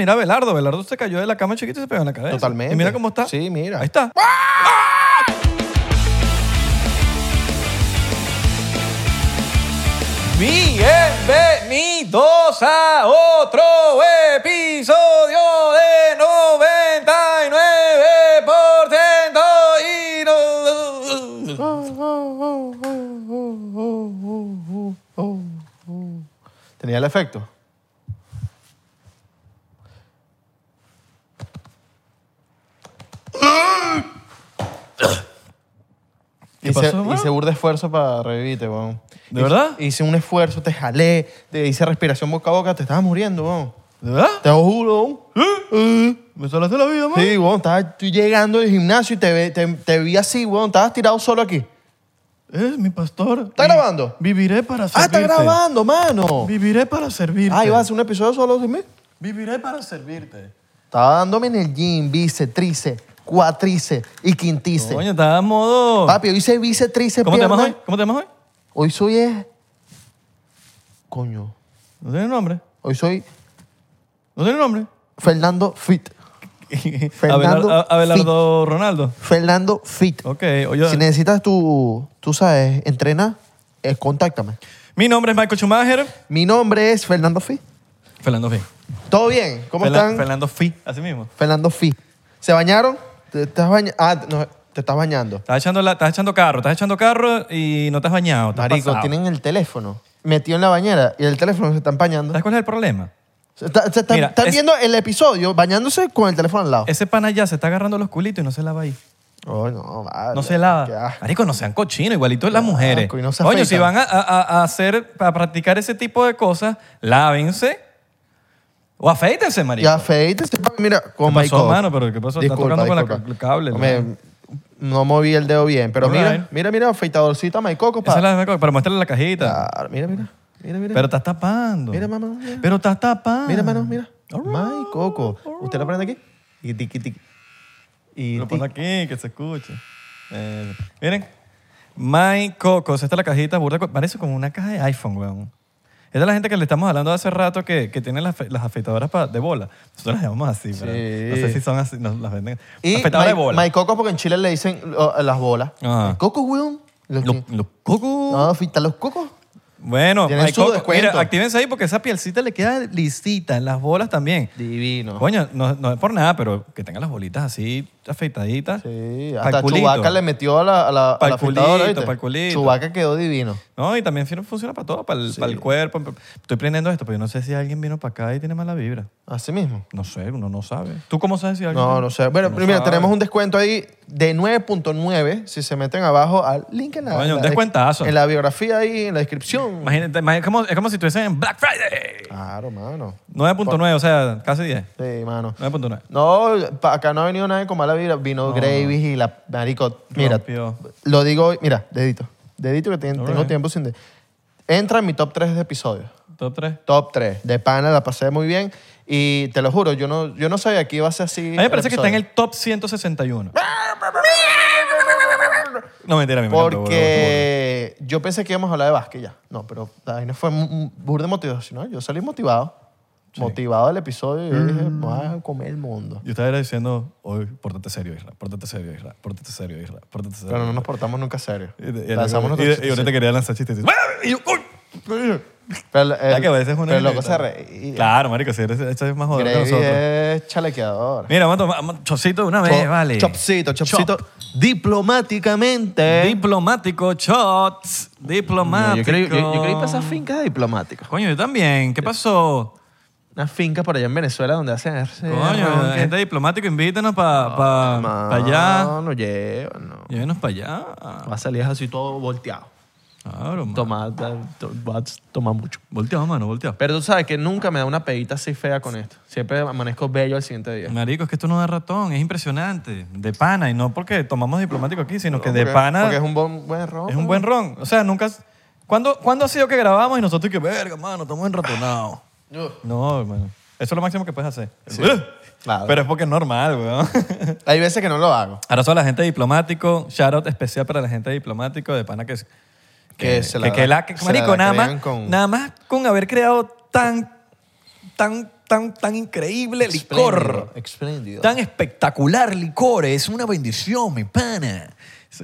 Mira a Belardo. Belardo se cayó de la cama chiquito y se pegó en la cabeza. Totalmente. Y mira cómo está. Sí, mira. Ahí está. Bienvenidos a otro episodio de 99% y no... ¿Tenía el efecto? ¿Qué hice, pasó, hice burda esfuerzo para revivirte, weón. ¿De Hice- verdad? Hice un esfuerzo, te jalé, te hice respiración boca a boca, te estabas muriendo, weón. ¿De verdad? Te lo juro, weón. ¿Me salvaste la vida, man? Sí, weón, estaba estoy llegando del gimnasio y te, ve- te, te vi así, weón. Estabas tirado solo aquí. Es mi pastor. ¿Está grabando? Viviré para Ah, servirte. está grabando, mano. Viviré para servirte. Ah, ibas a hacer un episodio solo de mí. Viviré para servirte. Estaba dándome en el gym, bíceps, tríceps, cuatrice y quintice. Coño, estaba a modo... Papi, hoy hice bíceps, tríceps, ¿Cómo te llamas hoy? ¿Cómo te llamas hoy? Hoy soy es... Coño. ¿No tiene nombre? Hoy soy ¿No tiene nombre? Fernando Fit. Fernando Abelardo, Ronaldo. Fernando Fit. Ok, oye. Si necesitas tu, tú sabes, entrenar, eh, contáctame. Mi nombre es Michael Schumacher. Mi nombre es Fernando Fit. Fernando Fi. ¿Todo bien? ¿Cómo están? Fernando Fi, así mismo. Fernando Fit. ¿Se bañaron? ¿Te estás bañando? Ah, no, te estás bañando. Estás echando, la- estás echando carro, estás echando carro y no te has bañado. estás Marico, pasado. tienen el teléfono metido en la bañera y el teléfono se está empañando. ¿Sabes cuál es el problema? Se está- se está- Mira, están es- viendo el episodio bañándose con el teléfono al lado. Ese pana ya se está agarrando los culitos y no se lava ahí. Oh, no, vale. No se Qué lava. asco. Marico, no sean cochinos, igualito las mujeres. y no se Coño, si van a, a- a hacer, a practicar ese tipo de cosas, lávense o afeítense, Y marico. afeítese, papi. Mira, con ¿Qué pasó, Michael. mano? ¿Pero qué pasó? Está tocando con el cable, Me- ¿no? no moví el dedo bien, pero mira, mira, mira, afeitadorcita Maicoco. Esa es la pero muéstrale la cajita. Claro, mira, mira, mira, mira. Pero estás tapando. Mira, mamá, mira. Pero estás tapando. Mira, mano, mira. Alright, Maicoco. ¿Usted la prende aquí? Y tiqui, tiqui. Y Lo tiqui. pone aquí, que se escuche. Eh, miren. My Cocos. Esta es la cajita burda. Parece como una caja de iPhone, weón. Es la gente que le estamos hablando hace rato que, que tiene las, las afeitadoras pa- de bola. Nosotros las llamamos así, pero no sé si son así. Nos las venden. Y Afeitadora de bola. Maicoco porque en Chile le dicen oh, las bolas. Ajá. Coco, weón. Los Los, los cocos. No, afeitar los cocos. Bueno, My su Coco. Mira, actívense ahí porque esa pielcita le queda lisita en las bolas también. Divino. Coño, no, no es por nada, pero que tengan las bolitas así afeitaditas. Sí, hasta. Chubaca le metió a la, a la, a la afeitadora, culito, ¿viste? pa'l culito. Chubaca quedó divino. No, y también funciona para todo, para el, para el cuerpo. Estoy aprendiendo esto, pero yo no sé si alguien vino para acá y tiene mala vibra. Así mismo. No sé, uno no sabe. ¿Tú cómo sabes si alguien No, no sé. Bueno, No primero sabe. tenemos un descuento ahí de 9.9 si se meten abajo al link en la, Coño, un descuentazo. en la biografía ahí, en la descripción. Imagínate, imagínate, es como, es como si estuviesen en Black Friday. Claro, mano. 9.9, o sea, casi 10. Sí, mano. 9.9. No, pa- acá no ha venido nadie con mala vibra. Vino Gravis y la marico. Mira, Rompió. lo digo, mira, dedito. Dedito que ten- tengo Alright. tiempo sin de. Entra en mi top 3 de episodios. Top 3. Top 3. De pana la pasé muy bien. Y te lo juro, yo no, yo no sabía que iba a ser así. A mí me parece que está en el top 161. No, mentira, a mí me encantó, Porque yo pensé que íbamos a hablar de básquet ya. No, pero la vaina fue burda motivacional. Yo salí motivado. Motivado del episodio y yo dije, Mm. voy a comer el mundo. Yo estaba diciendo, hoy, pórtate serio, Isra, pórtate serio, Isra, pórtate serio, Isra, pórtate serio. Pero no nos portamos nunca serio. Y, y- Lanzamos y- y- ahorita quería lanzar chistes. y yo, "Uy". Pero, el, que a veces uno pero loco se reía. Claro, marico, si eres, esto es más jodedor que Gravy nosotros. es chalequeador. Mira, vamos a tomar vamos, chocito de una vez, Cho- vale. Chopcito, chopcito. Chop. Diplomáticamente. Diplomático, shots. Diplomático. yo, quería, yo, yo para esas fincas de diplomáticos. Coño, yo también. ¿Qué pasó? Unas fincas por allá en Venezuela donde hacen ese Coño, ron que- gente diplomático, invítanos para pa allá. No, llevan, no. Llévenos para allá. Va a salir así todo volteado. Claro, mano. Toma, da- to- va a tomar mucho. Volteado, mano, volteado. Pero tú sabes que nunca me da una pedita así fea con esto. Siempre amanezco bello al siguiente día. Marico, es que esto no da ratón, es impresionante. De pana, y no porque tomamos diplomático aquí, sino que de Porque- pana Porque es un buen, buen ron. es un buen ron. O sea, nunca... ¿Cuándo, ¿Cuándo ha sido que grabamos y nosotros que, verga, mano, estamos enratonados? Ugh. No, hermano. Eso es lo máximo que puedes hacer. Claro. Pero es porque es normal, weón. Hay veces que no lo hago. Ahora son la gente diplomático. Shout out especial para la gente diplomático de pana que... Que se la que, la- se marico, la nada más, con- nada más con haber creado tan, tan tan, tan increíble licor. Espléndido. Tan espectacular licor. Es una bendición, mi pana.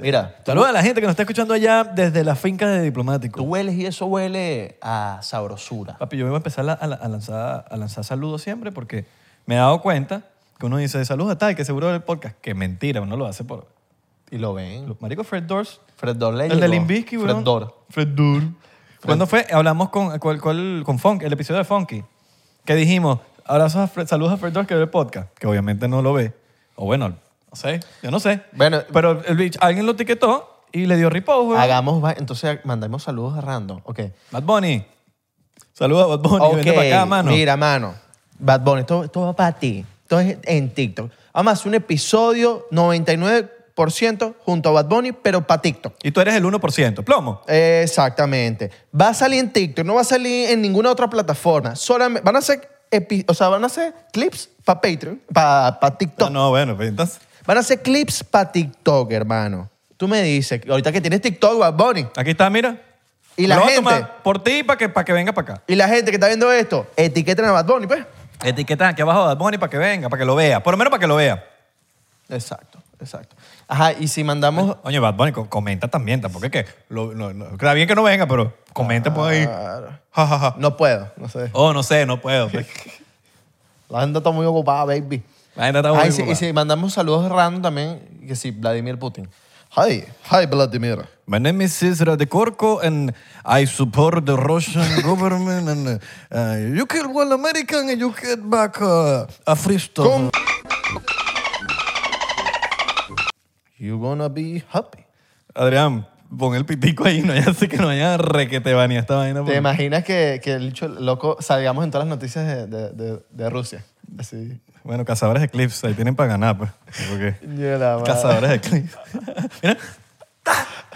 Mira, tú, Saludos a la gente que nos está escuchando allá desde las fincas de Diplomático. tú hueles y eso huele a sabrosura. Papi, yo voy a empezar a, a- a lanzar, a lanzar saludos siempre porque me he dado cuenta que uno dice saludos a tal, que seguro del podcast. Que mentira, uno lo hace por... Y lo ven. Los marico Fred Doors. Fred Dor le El de. Limbisky, Fred weón. Dor. Fred Dor. ¿Cuándo fue? Hablamos con, cuál- cuál- con Funk, el episodio de Funky. Que dijimos, abrazos a Fred, saludos a Fred Doors que ve el podcast. Que obviamente no lo ve. O bueno, no sé, yo no sé. Bueno, Pero el bicho- alguien lo etiquetó y le dio repost, weón. hagamos, va- entonces mandamos saludos a random. Ok. Bad Bunny. Saludos a Bad Bunny. Vente para acá, mano. Mira, mano. Bad Bunny, esto, esto va para ti. Esto es en TikTok. Vamos a hacer un episodio 99% junto a Bad Bunny, pero para TikTok. Y tú eres el 1%. Plomo. Exactamente. Va a salir en TikTok, no va a salir en ninguna otra plataforma. Solamente, van a ser, epi- o sea, van a ser clips para Patreon, para TikTok. Ah, no, bueno, pues entonces. Van a ser clips para TikTok, hermano. Tú me dices, ahorita que tienes TikTok, Bad Bunny, Aquí está, mira. Y la Lo voy a gente- tomar por ti para que, para que venga para acá. y la gente que está viendo esto, etiqueten a Bad Bunny, pues. Etiqueta aquí abajo a Bad Bunny para que venga, para que lo vea. Por lo menos para que lo vea. Exacto, exacto. Ajá, y si mandamos... Oye, Bad Bunny, co- comenta también. Tampoco es que... Lo, no, no, está bien que no venga, pero comenta por ahí. Claro. Ja, ja, ja. No puedo, no sé. Oh, no sé, no puedo. pues. La gente está muy ocupada, baby. La gente está muy Ah, y, si, y ocupada. si mandamos saludos random también, que sí, Vladimir Putin. Hi, hi Vladimir. My name is Cesar de Corco and I support the Russian government and uh, you kill one American and you get back uh, a free stuff. Con- You gonna be happy. Adrián, pon el pitico ahí, no ya sé que no haya requete banía esta vaina. ¿Te imaginas que, que el loco salgamos en todas las noticias de, de, de, de Rusia? Así. Bueno, cazadores de clips, ahí tienen para ganar, pues. Porque cazadores de clips. Mira,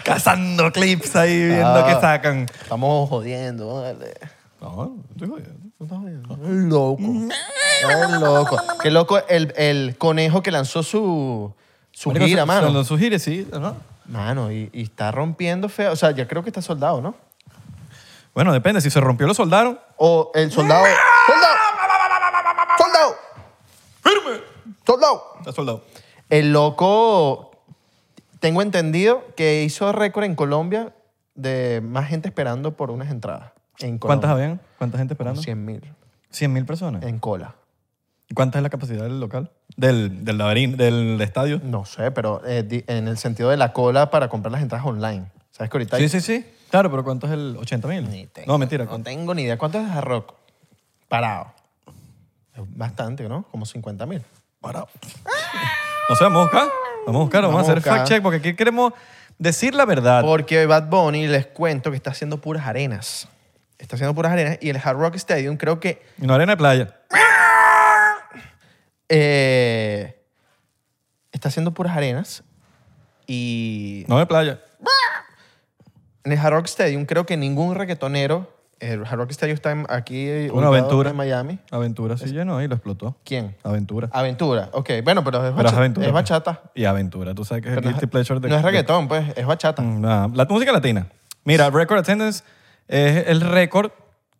cazando clips ahí, viendo Ah. qué sacan. Estamos jodiendo, vale. No, estoy jodiendo. No estás jodiendo. Es loco. Es loco. Qué loco el, el conejo que lanzó su, su Marico, gira, su- mano. Su, su gira, sí, ¿no? Mano, y, y está rompiendo feo. O sea, yo creo que está soldado, ¿no? Bueno, depende. Si se rompió, lo soldaron. O el soldado. ¡Soldado! ¡Soldado! ¡Firme! ¡Soldado! Está soldado. El loco, tengo entendido que hizo récord en Colombia de más gente esperando por unas entradas. En ¿Cuántas habían? ¿Cuánta gente esperando? 100 mil 100 mil personas. en cola. ¿Y ¿Cuánta es la capacidad del local? Del, del laberinto, del estadio. No sé, pero eh, di- en el sentido de la cola para comprar las entradas online. ¿Sabes que ahorita hay- Sí, sí, sí. Claro, pero ¿cuánto es el 80 mil? Tengo- No, mentira. No ¿cuánto? tengo ni idea. ¿Cuánto es Hard Rock? Parado. Es bastante, ¿no? Como 50 mil. Parado. No sé, vamos a buscar. Vamos a buscar, vamos, Vamos a a hacer buscar. fact check porque aquí queremos decir la verdad. Porque Bad Bunny, les cuento que está haciendo puras arenas. Está haciendo puras arenas y el Hard Rock Stadium creo que no arena de playa. Eh, está haciendo puras arenas y No de playa. en el Hard Rock Stadium creo que ningún reggaetonero, el Hard Rock Stadium está en- aquí Una aventura. en Miami. Aventura sí llenó y lo explotó. ¿Quién? Aventura. Aventura. Ok, bueno, pero es, Pero es aventura. pues. bachata. Y aventura. Tú sabes que es el Pero guilty pleasure de... no es reggaetón, pues, es bachata. Mm, nada. La música latina. Mira, record attendance es el récord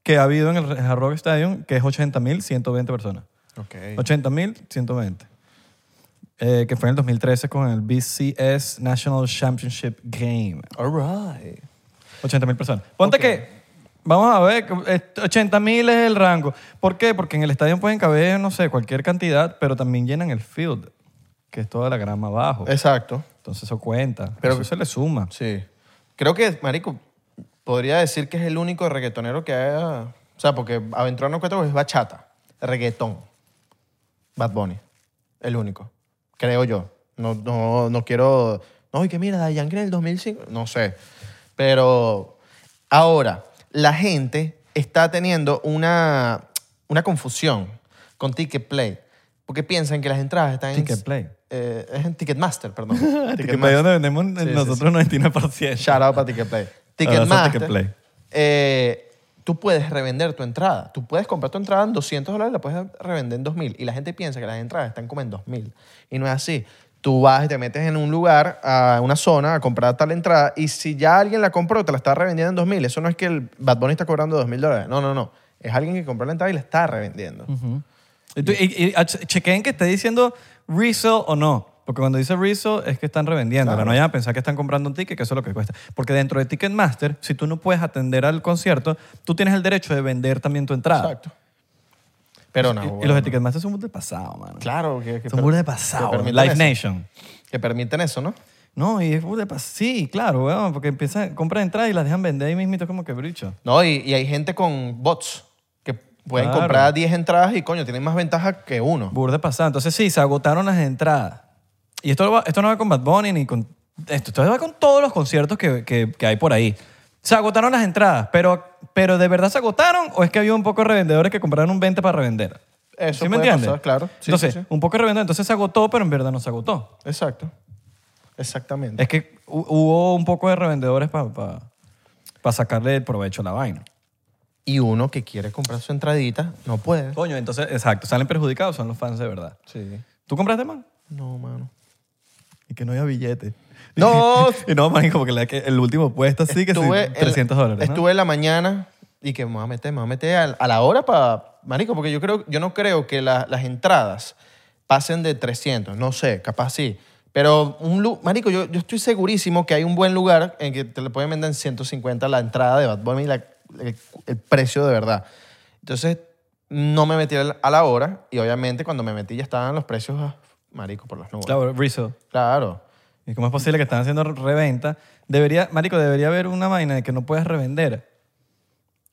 que ha habido en el Hard Rock Stadium, que es 80.120 personas. Ok. 80.120. Eh, que fue en el 2013 con el BCS National Championship Game. All right. 80.000 personas. Ponte que, vamos a ver, 80.000 es el rango. ¿Por qué? Porque en el estadio pueden caber, no sé, cualquier cantidad, pero también llenan el field, que es toda la grama abajo. Exacto. Entonces eso cuenta. Pero- eso se le suma. Sí. Creo que, marico, podría decir que es el único reggaetonero que haya... O sea, porque Aventura no cuenta porque es bachata. Reggaetón. Bad Bunny. El único. Creo yo. No, no, no quiero... No, y que mira, Daddy Yankee en el 2005... No sé. Pero ahora, la gente está teniendo una, una confusión con Ticket Play. Porque piensan que las entradas están en... Ticket Play. Eh, es en Ticketmaster, perdón. Ticketplay donde vendemos Sí, sí, nosotros 99%. Shout out para Ticketplay. Ticketmaster. Ticketplay. eh, tú puedes revender tu entrada. Tú puedes comprar tu entrada en 200 dólares y la puedes revender en 2000. Y la gente piensa que las entradas están como en 2000. Y no es así. Tú vas y te metes en un lugar, a una zona, a comprar tal entrada. Y si ya alguien la compró, te la está revendiendo en 2000. Eso no es que el Bad Bunny está cobrando 2000 dólares. No, no, no. Es alguien que compró la entrada y la está revendiendo. Y, tú- y- y ach- chequeen que esté diciendo resell o no. Porque cuando dice resell es que están revendiendo. No vayan a pensar que están comprando un ticket, que eso es lo que cuesta. Porque dentro de Ticketmaster, si tú no puedes atender al concierto, tú tienes el derecho de vender también tu entrada. Exacto. Pero no. Y- y, bueno. los de Ticketmaster son muy de pasado, mano. Claro, que, que son muy de pasado. Live. Nation. Que permiten eso, ¿no? No, y es de pasado. Sí, claro, weón, porque empiezan, compran entradas y las dejan vender ahí mismito como que bricho. No, y, y hay gente con bots que pueden Claro. comprar 10 entradas y, coño, tienen más ventaja que uno. Burde pasado. Entonces sí, se agotaron las entradas. Y esto, no va- esto no va con Bad Bunny ni con... Esto, esto va con todos los conciertos que, que- que hay por ahí. Se agotaron las entradas, pero, pero ¿de verdad se agotaron o es que había un poco de revendedores que compraron un 20 para revender? Eso ¿Sí me puede entiendes? pasar, claro. Sí, entonces, sí, un poco de revendedor. Entonces se agotó, pero en verdad no se agotó. Exacto. Exactamente. Es que hu- hubo un poco de revendedores para sacarle el provecho a la vaina. Y uno que quiere comprar su entradita no puede. Coño, entonces, exacto. Salen perjudicados son los fans de verdad. Sí. ¿Tú compraste, man? No, mano. Y que no había billete. No. y no, man, como que, la que el último puesto sí que sí, Estuve en- 300 dólares. ¿no? Estuve en la mañana y que me voy a meter, me voy a meter a, a la hora para... Marico, porque yo, creo, yo no creo que la- las entradas pasen de 300. No sé, capaz sí. Pero, un lu- marico, yo, yo estoy segurísimo que hay un buen lugar en que te le pueden vender en 150 la entrada de Bad Bunny, la- el, el precio de verdad. Entonces, no me metí al- a la hora y obviamente cuando me metí ya estaban los precios, ah, marico, por las nubes. Claro, resale. Claro. ¿Y cómo es posible que están haciendo reventa? Debería, marico, debería haber una vaina de que no puedes revender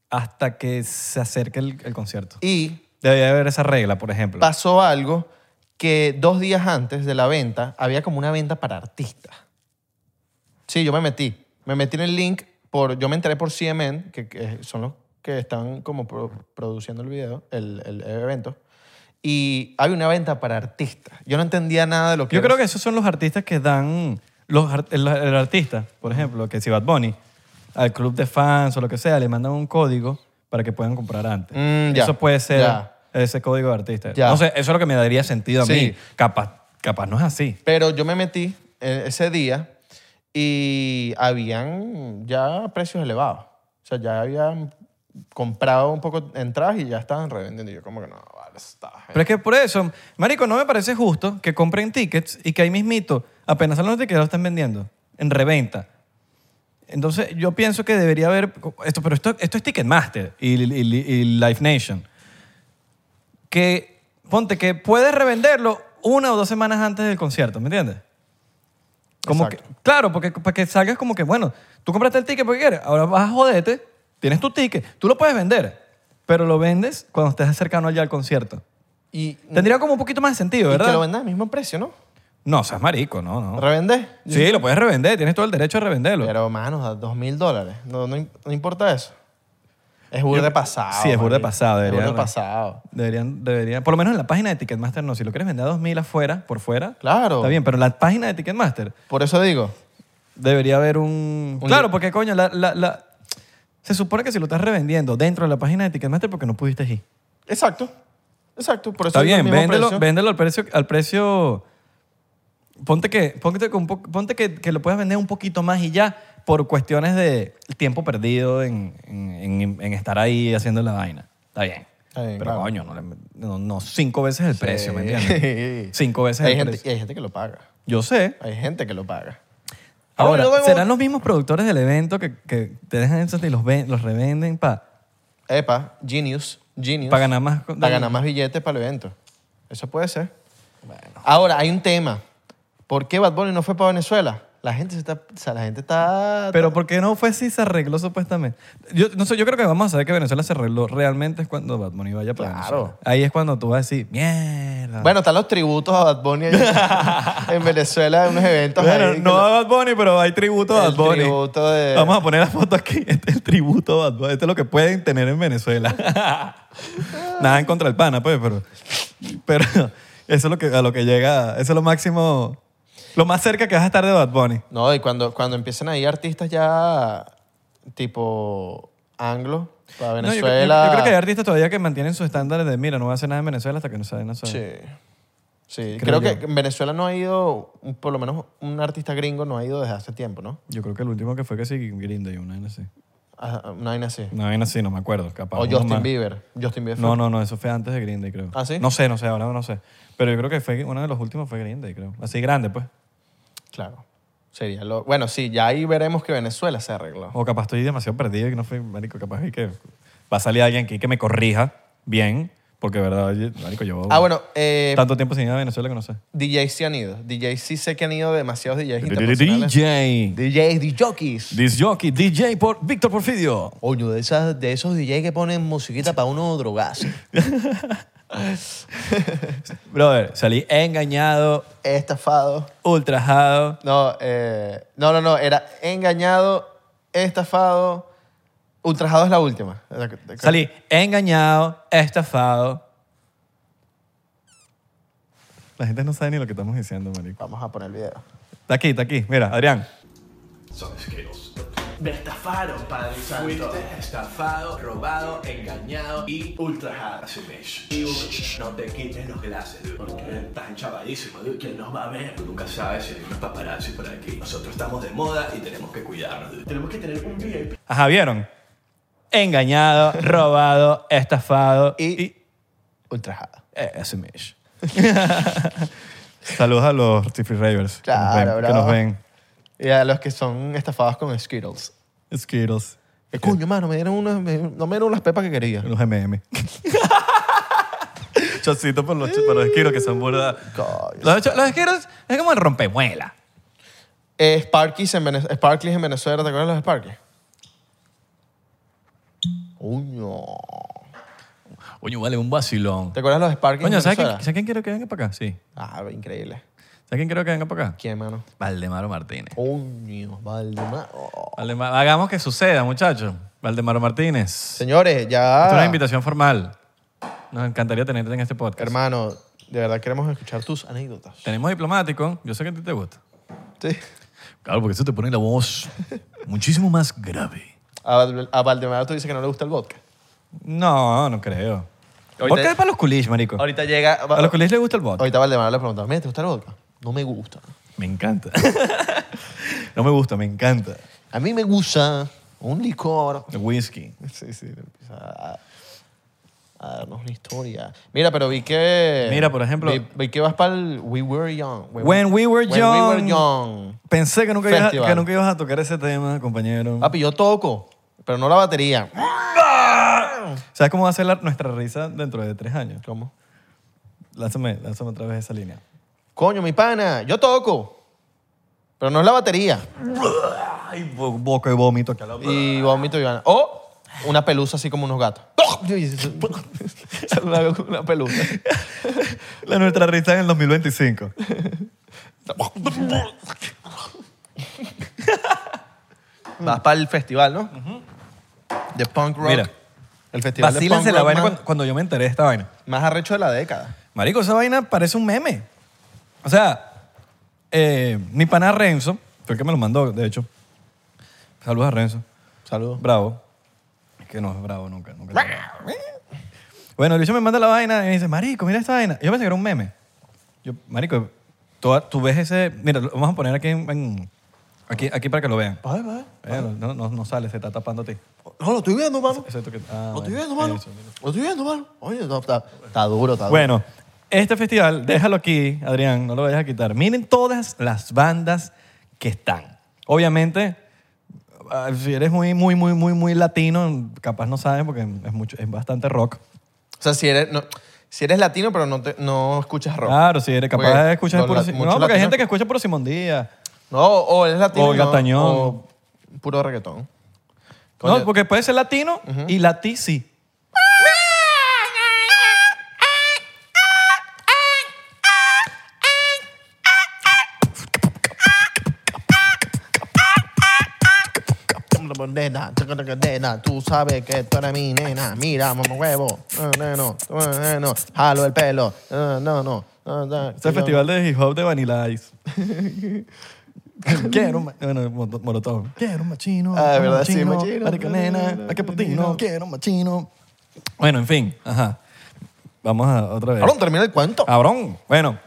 hasta que se acerque el, el concierto. Y Debería haber esa regla, por ejemplo. pasó algo que dos días antes de la venta había como una venta para artistas. Sí, yo me metí. Me metí en el link por... Yo me enteré por CMN, que, que son los que están como pro- produciendo el video, el, el evento. Y hay una venta para artistas. Yo no entendía nada de lo que Yo era creo que esos son los artistas que dan... Los, el, el artista, por ejemplo, que si Bad Bunny, al club de fans o lo que sea, le mandan un código para que puedan comprar antes. Mm, ya, eso puede ser ya. ese código de artista. Ya. No sé, eso es lo que me daría sentido a Sí. mí. Capaz, capaz no es así. Pero yo me metí eh, ese día y habían ya precios elevados. O sea, ya habían comprado un poco de entradas y ya estaban revendiendo. Y yo como que no, está... Pero es que por eso, marico, no me parece justo que compren tickets y que ahí mismito, apenas salen los tickets, ya lo estén vendiendo en reventa. Entonces, yo pienso que debería haber... Esto, pero esto, esto es Ticketmaster y, y, y Live Nation. Que, ponte, que puedes revenderlo una o dos semanas antes del concierto, ¿me entiendes? Como que, claro, porque para que salgas como que, bueno, tú compraste el ticket porque quieres, ahora vas a joderte, tienes tu ticket, tú lo puedes vender, pero lo vendes cuando estés cercano allá al concierto. Y, Tendría como un poquito más de sentido, y ¿verdad? que lo vendan al mismo precio, ¿no? No, seas marico, no, no. ¿Revendés? Sí, lo puedes revender, tienes todo el derecho a revenderlo. Pero, mano, a dos mil dólares. No, no, no importa eso. Es burda de pasado. Sí, es burda de marico. pasado, Es debería burda de haber. pasado. Deberían, deberían, por lo menos en la página de Ticketmaster no. Si lo quieres vender a 2000 afuera, por fuera, Claro. está bien. Pero en la página de Ticketmaster Por eso digo. debería haber un... Un claro, porque coño, la, la- la- se supone que si lo estás revendiendo dentro de la página de Ticketmaster porque no pudiste ir. Exacto. Exacto. Por eso Está el bien, mismo véndelo, precio. véndelo al precio... Al precio ponte que, ponte, que un po- ponte que, que lo puedas vender un poquito más y ya por cuestiones de tiempo perdido en, en- en- en estar ahí haciendo la vaina. Está bien. Está bien, Pero claro. coño, no, no- no cinco veces el precio, ¿me Sí. entiendes? Cinco veces hay el gente, precio. Y hay gente que lo paga. Yo sé. Hay gente que lo paga. Ahora, ¿serán los mismos productores del evento que, que te dejan esos y los, ven- los revenden para Epa, Genius. Genius. ganar más? Para ganar más billetes para el evento. Eso puede ser. Ahora, hay un tema. ¿Por qué Bad Bunny no fue para Venezuela? La gente se está... O sea, la gente está... Pero ¿por qué no fue si se arregló supuestamente? Yo, no sé, yo creo que vamos a saber que Venezuela se arregló realmente es cuando Bad Bunny vaya para Claro. Venezuela. Ahí es cuando tú vas a decir, mierda. Bueno, están los tributos a Bad Bunny en Venezuela, unos eventos Bueno, ahí que no lo- a Bad Bunny, pero hay tributo a el Bad Bunny. tributo de... Vamos a poner la foto aquí. Este es el tributo a Bad Bunny. Este es lo que pueden tener en Venezuela. Nada en contra del pana, pues, pero... Pero eso es lo que, a lo que llega... Eso es lo máximo... Lo más cerca que vas a estar de Bad Bunny. No, y cuando, cuando empiezan ahí artistas ya tipo anglo para No, yo- yo- Venezuela... yo, creo que hay artistas todavía que mantienen sus estándares de, mira, no voy a hacer nada en Venezuela hasta que no salga eso. Sí. Sí, Creo creo, yo. que en Venezuela no ha ido, por lo menos un artista gringo no ha ido desde hace tiempo, ¿no? Yo creo que el último que fue que sí, Green Day, una vaina así. Ah, Una vaina así. Una vaina así, no me acuerdo. Capaz O uno Justin más. Bieber. Justin Bieber. No, fue- no, no, eso fue antes de Green Day, creo. ¿Ah, sí? No sé, no sé, ahora no sé. Pero yo creo que fue uno de los últimos fue Green Day, creo. Así grande, pues. Claro. Sería lo... Bueno, sí, ya ahí veremos que Venezuela se arregló. O capaz estoy demasiado perdido y que no fue, marico, capaz y que va a salir alguien aquí que me corrija bien, porque, verdad, oye, marico, yo Ah, bueno, eh, tanto tiempo sin ir a Venezuela que no sé. DJs sí han ido. DJs sí sé que han ido demasiados DJs internacionales. DJ. DJs, DJs. This jockey, DJ por Víctor Porfidio. Coño, de, esas, de esos DJs que ponen musiquita para uno drogarse. Brother, salí engañado, Estafado. ultrajado. No, eh, no, no, no. Era engañado, estafado. Ultrajado es la última. Salí engañado, estafado. La gente no sabe ni lo que estamos diciendo, marico. Vamos a poner el video. Está aquí, está aquí. Mira, Adrián. Son Skittles. Me estafaron, Padre Santo. Fuiste estafado, robado, engañado y ultrajado. Asumes. Y no te quites los glasses, dude, porque estás enchavadísimo, dude. ¿Quién nos va a ver? Tú nunca sabes si hay unos paparazzi por aquí. Nosotros estamos de moda y tenemos que cuidarnos, dude. Tenemos que tener un VIP. Ajá, ¿vieron? Engañado, robado, estafado Y- Ultrajado. Eh, ese Mish. Saludos a los Tiffy Ravers. que nos Claro, ven- que bro. nos ven. Y a los que son estafados con Skittles. Skittles. ¿Qué coño, mano? Me dieron unas, me- no me dieron las pepas que quería. Los MM. Chocito por los, por los Skittles que son burda. Los, los Skittles es como el rompemuela. Eh, Sparkies en Vene- Sparklies en Venezuela, ¿te acuerdas de los Sparkies? Coño. Coño, vale, un vacilón. ¿Te acuerdas de los Sparkies Coño, ¿sabes quién, Venezuela? ¿sabes quién quiero que venga para acá? Sí. Ah, increíble. ¿Sabes quién quiero que venga para acá? ¿Quién, mano? Valdemaro Martínez. Coño, Valdemar. Valdemar- hagamos que suceda, muchachos. Valdemaro Martínez. Señores, ya... Esta es una invitación formal. Nos encantaría tenerte en este podcast. Hermano, de verdad queremos escuchar tus anécdotas. Tenemos diplomático. Yo sé que a ti te gusta. Sí. Claro, porque eso te pone la voz muchísimo más grave. A, a Valdemar tú dices que no le gusta el vodka. No, no creo. Ahorita- ¿Por qué es para los culish, marico? Ahorita llega... A los culish les gusta el vodka. Ahorita Valdemar le pregunta, mira, ¿te gusta el vodka? No me gusta. Me encanta. no me gusta, me encanta. A mí me gusta un licor. El whisky. Sí, sí, le empieza a, a darnos una historia. Mira, pero vi que... Mira, por ejemplo- Vi, vi que vas para el We Were Young. When we were When we young. were young. Pensé que nunca, ibas, Festival. que nunca ibas a tocar ese tema, compañero. Papi, yo toco, pero no la batería. ¿Sabes cómo va a ser la- nuestra risa dentro de tres años? ¿Cómo? Lánzame, lánzame otra vez esa línea. Coño, mi pana, yo toco, pero no es la batería. Ay, bo- boca y vómito que la... Y vómito y. O una pelusa así como unos gatos. una, una pelusa. La nuestra risa en el 2025. Vas para el festival, ¿no? De punk rock. Mira, el festival de punk Vacílense la rock vaina más, cuando, cuando yo me enteré de esta vaina. más arrecho de la década. Marico, esa vaina parece un meme. O sea, eh, mi pana Renzo, fue el que me lo mandó, de hecho. Saludos a Renzo. Saludos. Bravo. Que no es bravo nunca. nunca bueno, el bicho me manda la vaina y me dice, Marico, mira esta vaina. Yo pensé que era un meme. Yo, Marico, tú, tú ves ese... Mira, lo vamos a poner aquí, en- en- aquí, aquí para que lo vean. Eh, no, no, no sale, se está tapando a ti. No, lo estoy viendo, mano. Es que- ah, Lo estoy viendo, mano. Eso. Lo estoy viendo, mano. Oye, no, está, está duro, está duro. Bueno, este festival, déjalo aquí, Adrián, no lo vayas a quitar. Miren todas las bandas que están. Obviamente, si eres muy, muy, muy, muy, muy latino, capaz no sabes porque es, mucho, es bastante rock. O sea, si eres, no, si eres latino, pero no, te, no escuchas rock. Claro, si eres capaz Porque de escuchar los puro... la- No, muchos porque hay latinos- gente que escucha puro Simón Díaz. No, o eres latino. O y no- Gatañón. O puro reggaetón. No, porque puede ser latino y lati sí. Nena, nena, tú sabes que tú eres mi nena. Mira, mamá huevo. No, no, no, no. Jalo el pelo. No, no, no. Este es el festival de hip hop de Vanilla Ice. Quiero un bueno, mo- Molotov. Quiero un machino. Ah, verdad, sí, machino. Marica nena, a que potino, quiero un machino. Bueno, en fin, ajá. Vamos a otra vez. Cabrón, termina el cuento. Cabrón. Bueno,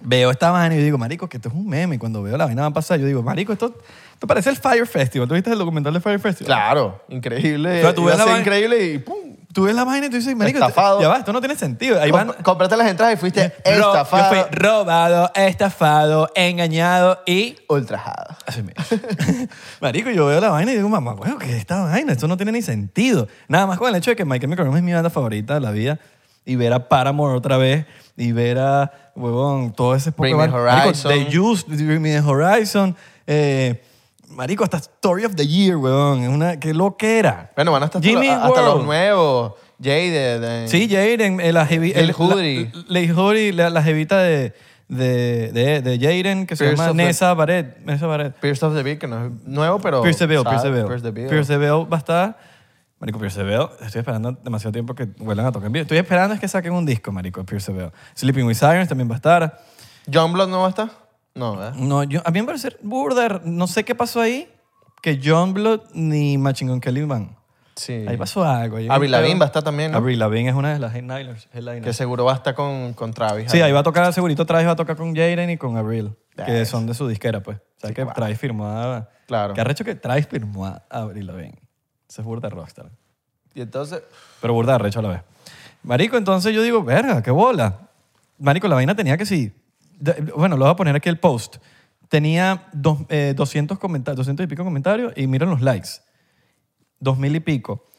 veo esta vaina y digo, marico, que esto es un meme. Y cuando veo la vaina va a pasar, yo digo, marico, esto, esto parece el Fire Festival. ¿Tú viste el documental de Fire Festival? Claro, increíble. O sea, tú ves la vaina- increíble y ¡pum! Tú ves la vaina y tú dices, marico, Estafado. ya va, esto no tiene sentido. Ahí van... Comp- Compraste las entradas y fuiste Ro- estafado. Yo fui robado, estafado, engañado y ultrajado. Así mismo. Marico, yo veo la vaina y digo, mamá, bueno, ¿qué es esta vaina? Esto no tiene ni sentido. Nada más con el hecho de que My Chemical Romance es mi banda favorita de la vida y ver a Paramore otra vez y ver a, huevón, todo ese Marico, Horizon. The Juice, Bring Me the Horizon, eh, Marico, hasta Story of the Year, huevón. Es una, qué loquera. Bueno, van hasta, Jimmy hasta, hasta los World. nuevos. Jay de... de- Sí, Jaden, eh, la jevi- Lil el- Hoodie. La, Hoodie, la, la jevita de, de, de, de Jaden, que se Pierce llama of the- Nessa Barrett. Nessa Barrett. Pierce of the Beat, que no es nuevo, pero... Pierce DeVille, sabe, Pierce. Pierce DeVille. Pierce DeVille va a estar... Marico, Pierce DeVille, estoy esperando demasiado tiempo que vuelvan a tocar en vivo. Estoy esperando es que saquen un disco, marico, Pierce DeVille. Sleeping with Sirens también va a estar. ¿John Blood no va a estar? No, ¿verdad? No, yo, a mí me parece burda, no sé qué pasó ahí, que John Blood ni Machine Kelly van. Sí. Ahí pasó algo. ahí Avril Lavigne va a estar también, ¿no? Avril Lavigne es una de las headliners. headliners. Que seguro va a estar con, con Travis. Sí, ahí va a tocar, segurito Travis va a tocar con Jaden y con Avril, que Yes. son de su disquera, pues. O sea, que wow. Travis firmó a... Claro. Que arrecho que Travis firmó a Avril Lavigne. Es burda rockstar. Y entonces... Pero burda de arrecho a la vez. Marico, entonces yo digo, verga, qué bola. Marico, la vaina tenía que sí... de- bueno, lo voy a poner aquí el post. Tenía dos, eh, 200, comentarios, 200 y pico comentarios y miren los likes. 2000 y pico.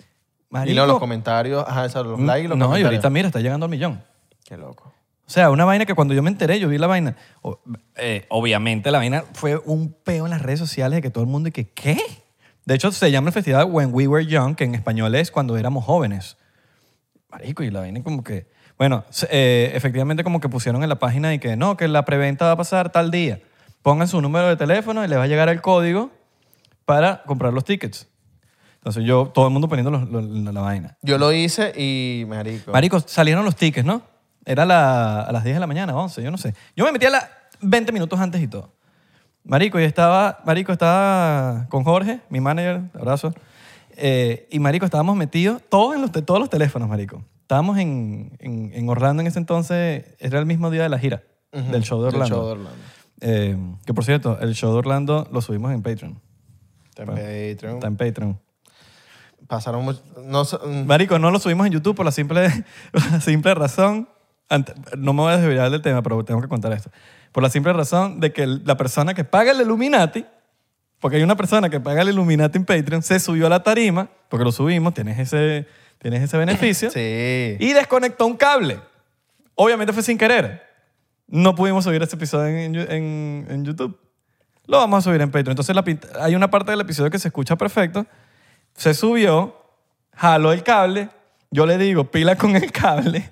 Y luego los comentarios, ajá, esos, los likes y los No, y comentarios. ahorita mira, está llegando al millón. Qué loco. O sea, una vaina que cuando yo me enteré, yo vi la vaina. o- eh, obviamente la vaina fue un peo en las redes sociales de que todo el mundo y que, ¿qué? De hecho, se llama el festival When We Were Young, que en español es cuando éramos jóvenes. Marico, y la vaina como que... Bueno, eh, efectivamente como que pusieron en la página y que no, que la preventa va a pasar tal día. Pongan su número de teléfono y les va a llegar el código para comprar los tickets. Entonces yo, todo el mundo poniendo los- los- la, la vaina. Yo lo hice y, marico... Marico, salieron los tickets, ¿no? Era la- a las 10 de la mañana, 11, yo no sé. Yo me metí a las 20 minutos antes y todo. Marico, y estaba, Marico, estaba con Jorge, mi manager, abrazo. Eh, y Marico, estábamos metidos todos en los, todos los teléfonos, Marico. Estábamos en, en- en Orlando en ese entonces, era el mismo día de la gira, Ujú, del show de del Orlando. show de Orlando. Eh, que por cierto, el show de Orlando lo subimos en Patreon. Está en Patreon. Está en Patreon. Pasaron mucho... No, Marico, no lo subimos en YouTube por la simple, por la simple razón. Ante- no me voy a desviar del tema, pero tengo que contar esto. Por la simple razón de que la persona que paga el Illuminati, porque hay una persona que paga el Illuminati en Patreon, se subió a la tarima, porque lo subimos, tienes ese, tienes ese beneficio, sí. y desconectó un cable. Obviamente fue sin querer. No pudimos subir ese episodio en, en- en YouTube. Lo vamos a subir en Patreon. Entonces la hay una parte del episodio que se escucha perfecto. Se subió, jaló el cable, yo le digo, pila con el cable,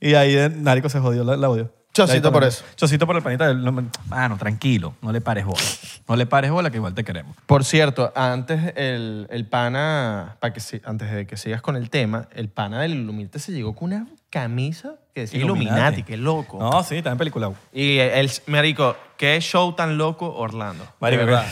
y ahí eh, Narico se jodió la- el audio. Chocito por eso. Chocito por el panita. del- no, Mano, tranquilo, no le pares bola. No le pares bola que igual te queremos. Por cierto, antes el, el pana, para que, si- antes de que sigas con el tema, el pana del Illuminati se llegó con una camisa que decía Illuminati. Illuminati, qué loco. No, sí, está en película. Y el, marico, qué show tan loco Orlando. De Marico, verdad.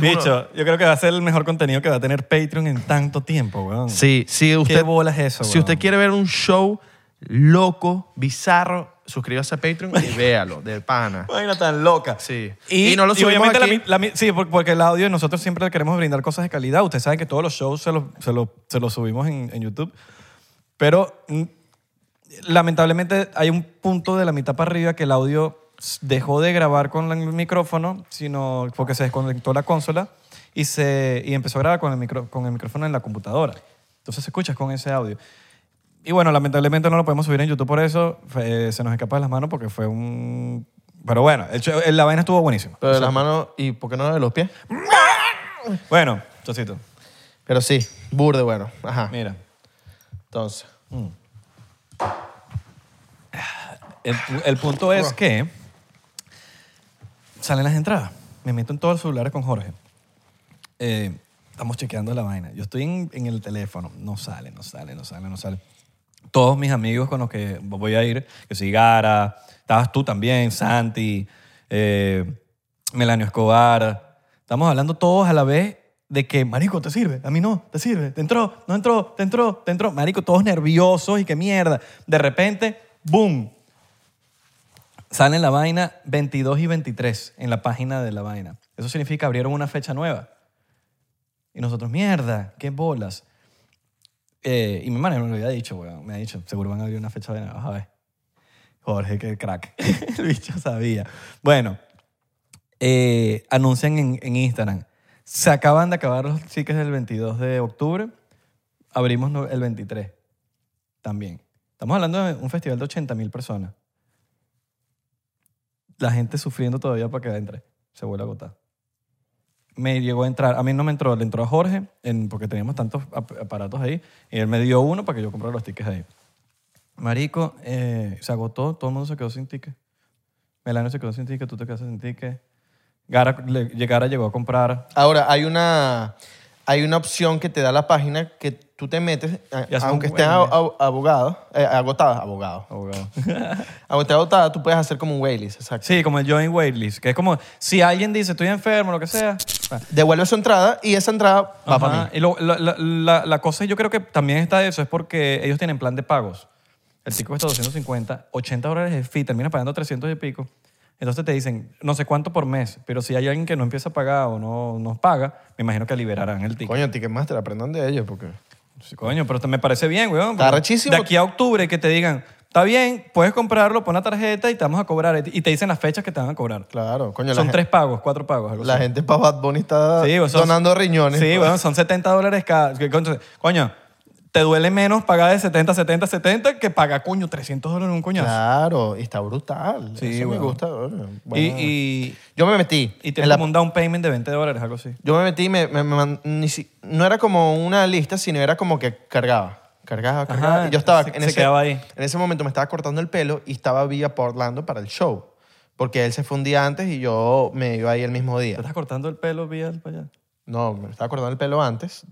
Bicho, yo creo que va a ser el mejor contenido que va a tener Patreon en tanto tiempo, weón. Sí, sí, usted, ¿Qué bola es eso, Si weón? usted quiere ver un show loco, bizarro, suscríbase a Patreon y véalo, de pana. Vaina tan loca. Sí. Y, Y no lo y subimos obviamente la aquí. mi- la mi- sí, por- porque el audio nosotros siempre queremos brindar cosas de calidad. Ustedes saben que todos los shows se los, se los, se los subimos en, en YouTube. Pero mm, lamentablemente hay un punto de la mitad para arriba que el audio s- dejó de grabar con el micrófono, sino porque se desconectó la consola y, se, y empezó a grabar con el, micro- con el micrófono en la computadora. Entonces se escucha con ese audio. Y bueno, lamentablemente no lo podemos subir en YouTube por eso. Eh, se nos escapa de las manos porque fue un... Pero bueno, el show- la vaina estuvo buenísima. Pero de las manos, ¿y por qué no de los pies? Bueno, Chocito, Pero sí, burde bueno. Ajá. mira. Entonces, El, pu- el punto es que salen las entradas. Me meto en todos los celulares con Jorge. Eh, estamos chequeando la vaina. Yo estoy en, en el teléfono. No sale, no sale, no sale, no sale. Todos mis amigos con los que voy a ir, que si Gara, estabas tú también, Santi, eh, Melanio Escobar. Estamos hablando todos a la vez de que, marico, te sirve, a mí no, te sirve, te entró, no entró, te entró, te entró. Marico, todos nerviosos y qué mierda. De repente, boom, Sale la vaina 22 y 23 en la página de la vaina. Eso significa abrieron una fecha nueva. Y nosotros, mierda, qué bolas. Eh, y mi hermano me lo había dicho, weón. Me ha dicho, seguro van a abrir una fecha nueva. Vas a ver. Jorge, qué crack. El bicho sabía. Bueno, eh, anuncian en, Instagram. Se acaban de acabar los tickets del 22 de octubre. Abrimos el 23 también. Estamos hablando de un festival de 80 mil personas. La gente sufriendo todavía para que entre. Se vuelve a agotar. Me llegó a entrar, a mí no me entró, le entró a Jorge, en- porque teníamos tantos ap- aparatos ahí, y él me dio uno para que yo comprara los tickets ahí. Marico, eh, se agotó, todo el mundo se quedó sin ticket. Melania se quedó sin ticket, tú te quedaste sin ticket. Gara llegó a comprar. Ahora, hay una, hay una opción que te da la página que tú te metes, haces aunque un esté waitlist. a- a- abogado, eh, abogado. Abogado. Aunque esté agotada, tú puedes hacer como un waitlist, exacto. Sí, como el join waitlist, que es como si alguien dice estoy enfermo, lo que sea. Devuelve su entrada y esa entrada va Ajá, para mí. Y lo- la, la- la- la cosa, yo creo que también está eso, es porque ellos tienen plan de pagos. El ticket cuesta 250, 80 dólares de fee, termina pagando 300 y pico. Entonces te dicen, no sé cuánto por mes, pero si hay alguien que no empieza a pagar o no nos paga, me imagino que liberarán el ticket. Coño, Ticketmaster, aprendan de ellos porque... Sí, coño, pero me parece bien, weón. Está rechísimo. De aquí a octubre que te digan, está bien, puedes comprarlo, pon la tarjeta y te vamos a cobrar. Y te dicen las fechas que te van a cobrar. Claro, coño, Son la, tres pagos, cuatro pagos. algo la así. gente para Bad Bunny está Sí, donando riñones. Sí, bueno, son 70 dólares cada. coño, te duele menos pagar de 70, 70, 70 que pagar, coño, 300 dólares en un coñazo. Claro, y está brutal. Sí, Eso me bueno. gusta. bueno, Y, y, yo me metí. y tienes la- como un down payment de 20 dólares, algo así. Yo me metí, me, me- me ni si- no era como una lista, sino era como que cargaba. Cargaba, cargaba. Ajá, y yo estaba se- en se ese, quedaba ahí. En ese momento me estaba cortando el pelo y estaba vía por Orlando para el show. Porque él se fue un día antes y yo me iba ahí el mismo ¿Te día. estás cortando el pelo vía para allá? No, me estaba cortando el pelo antes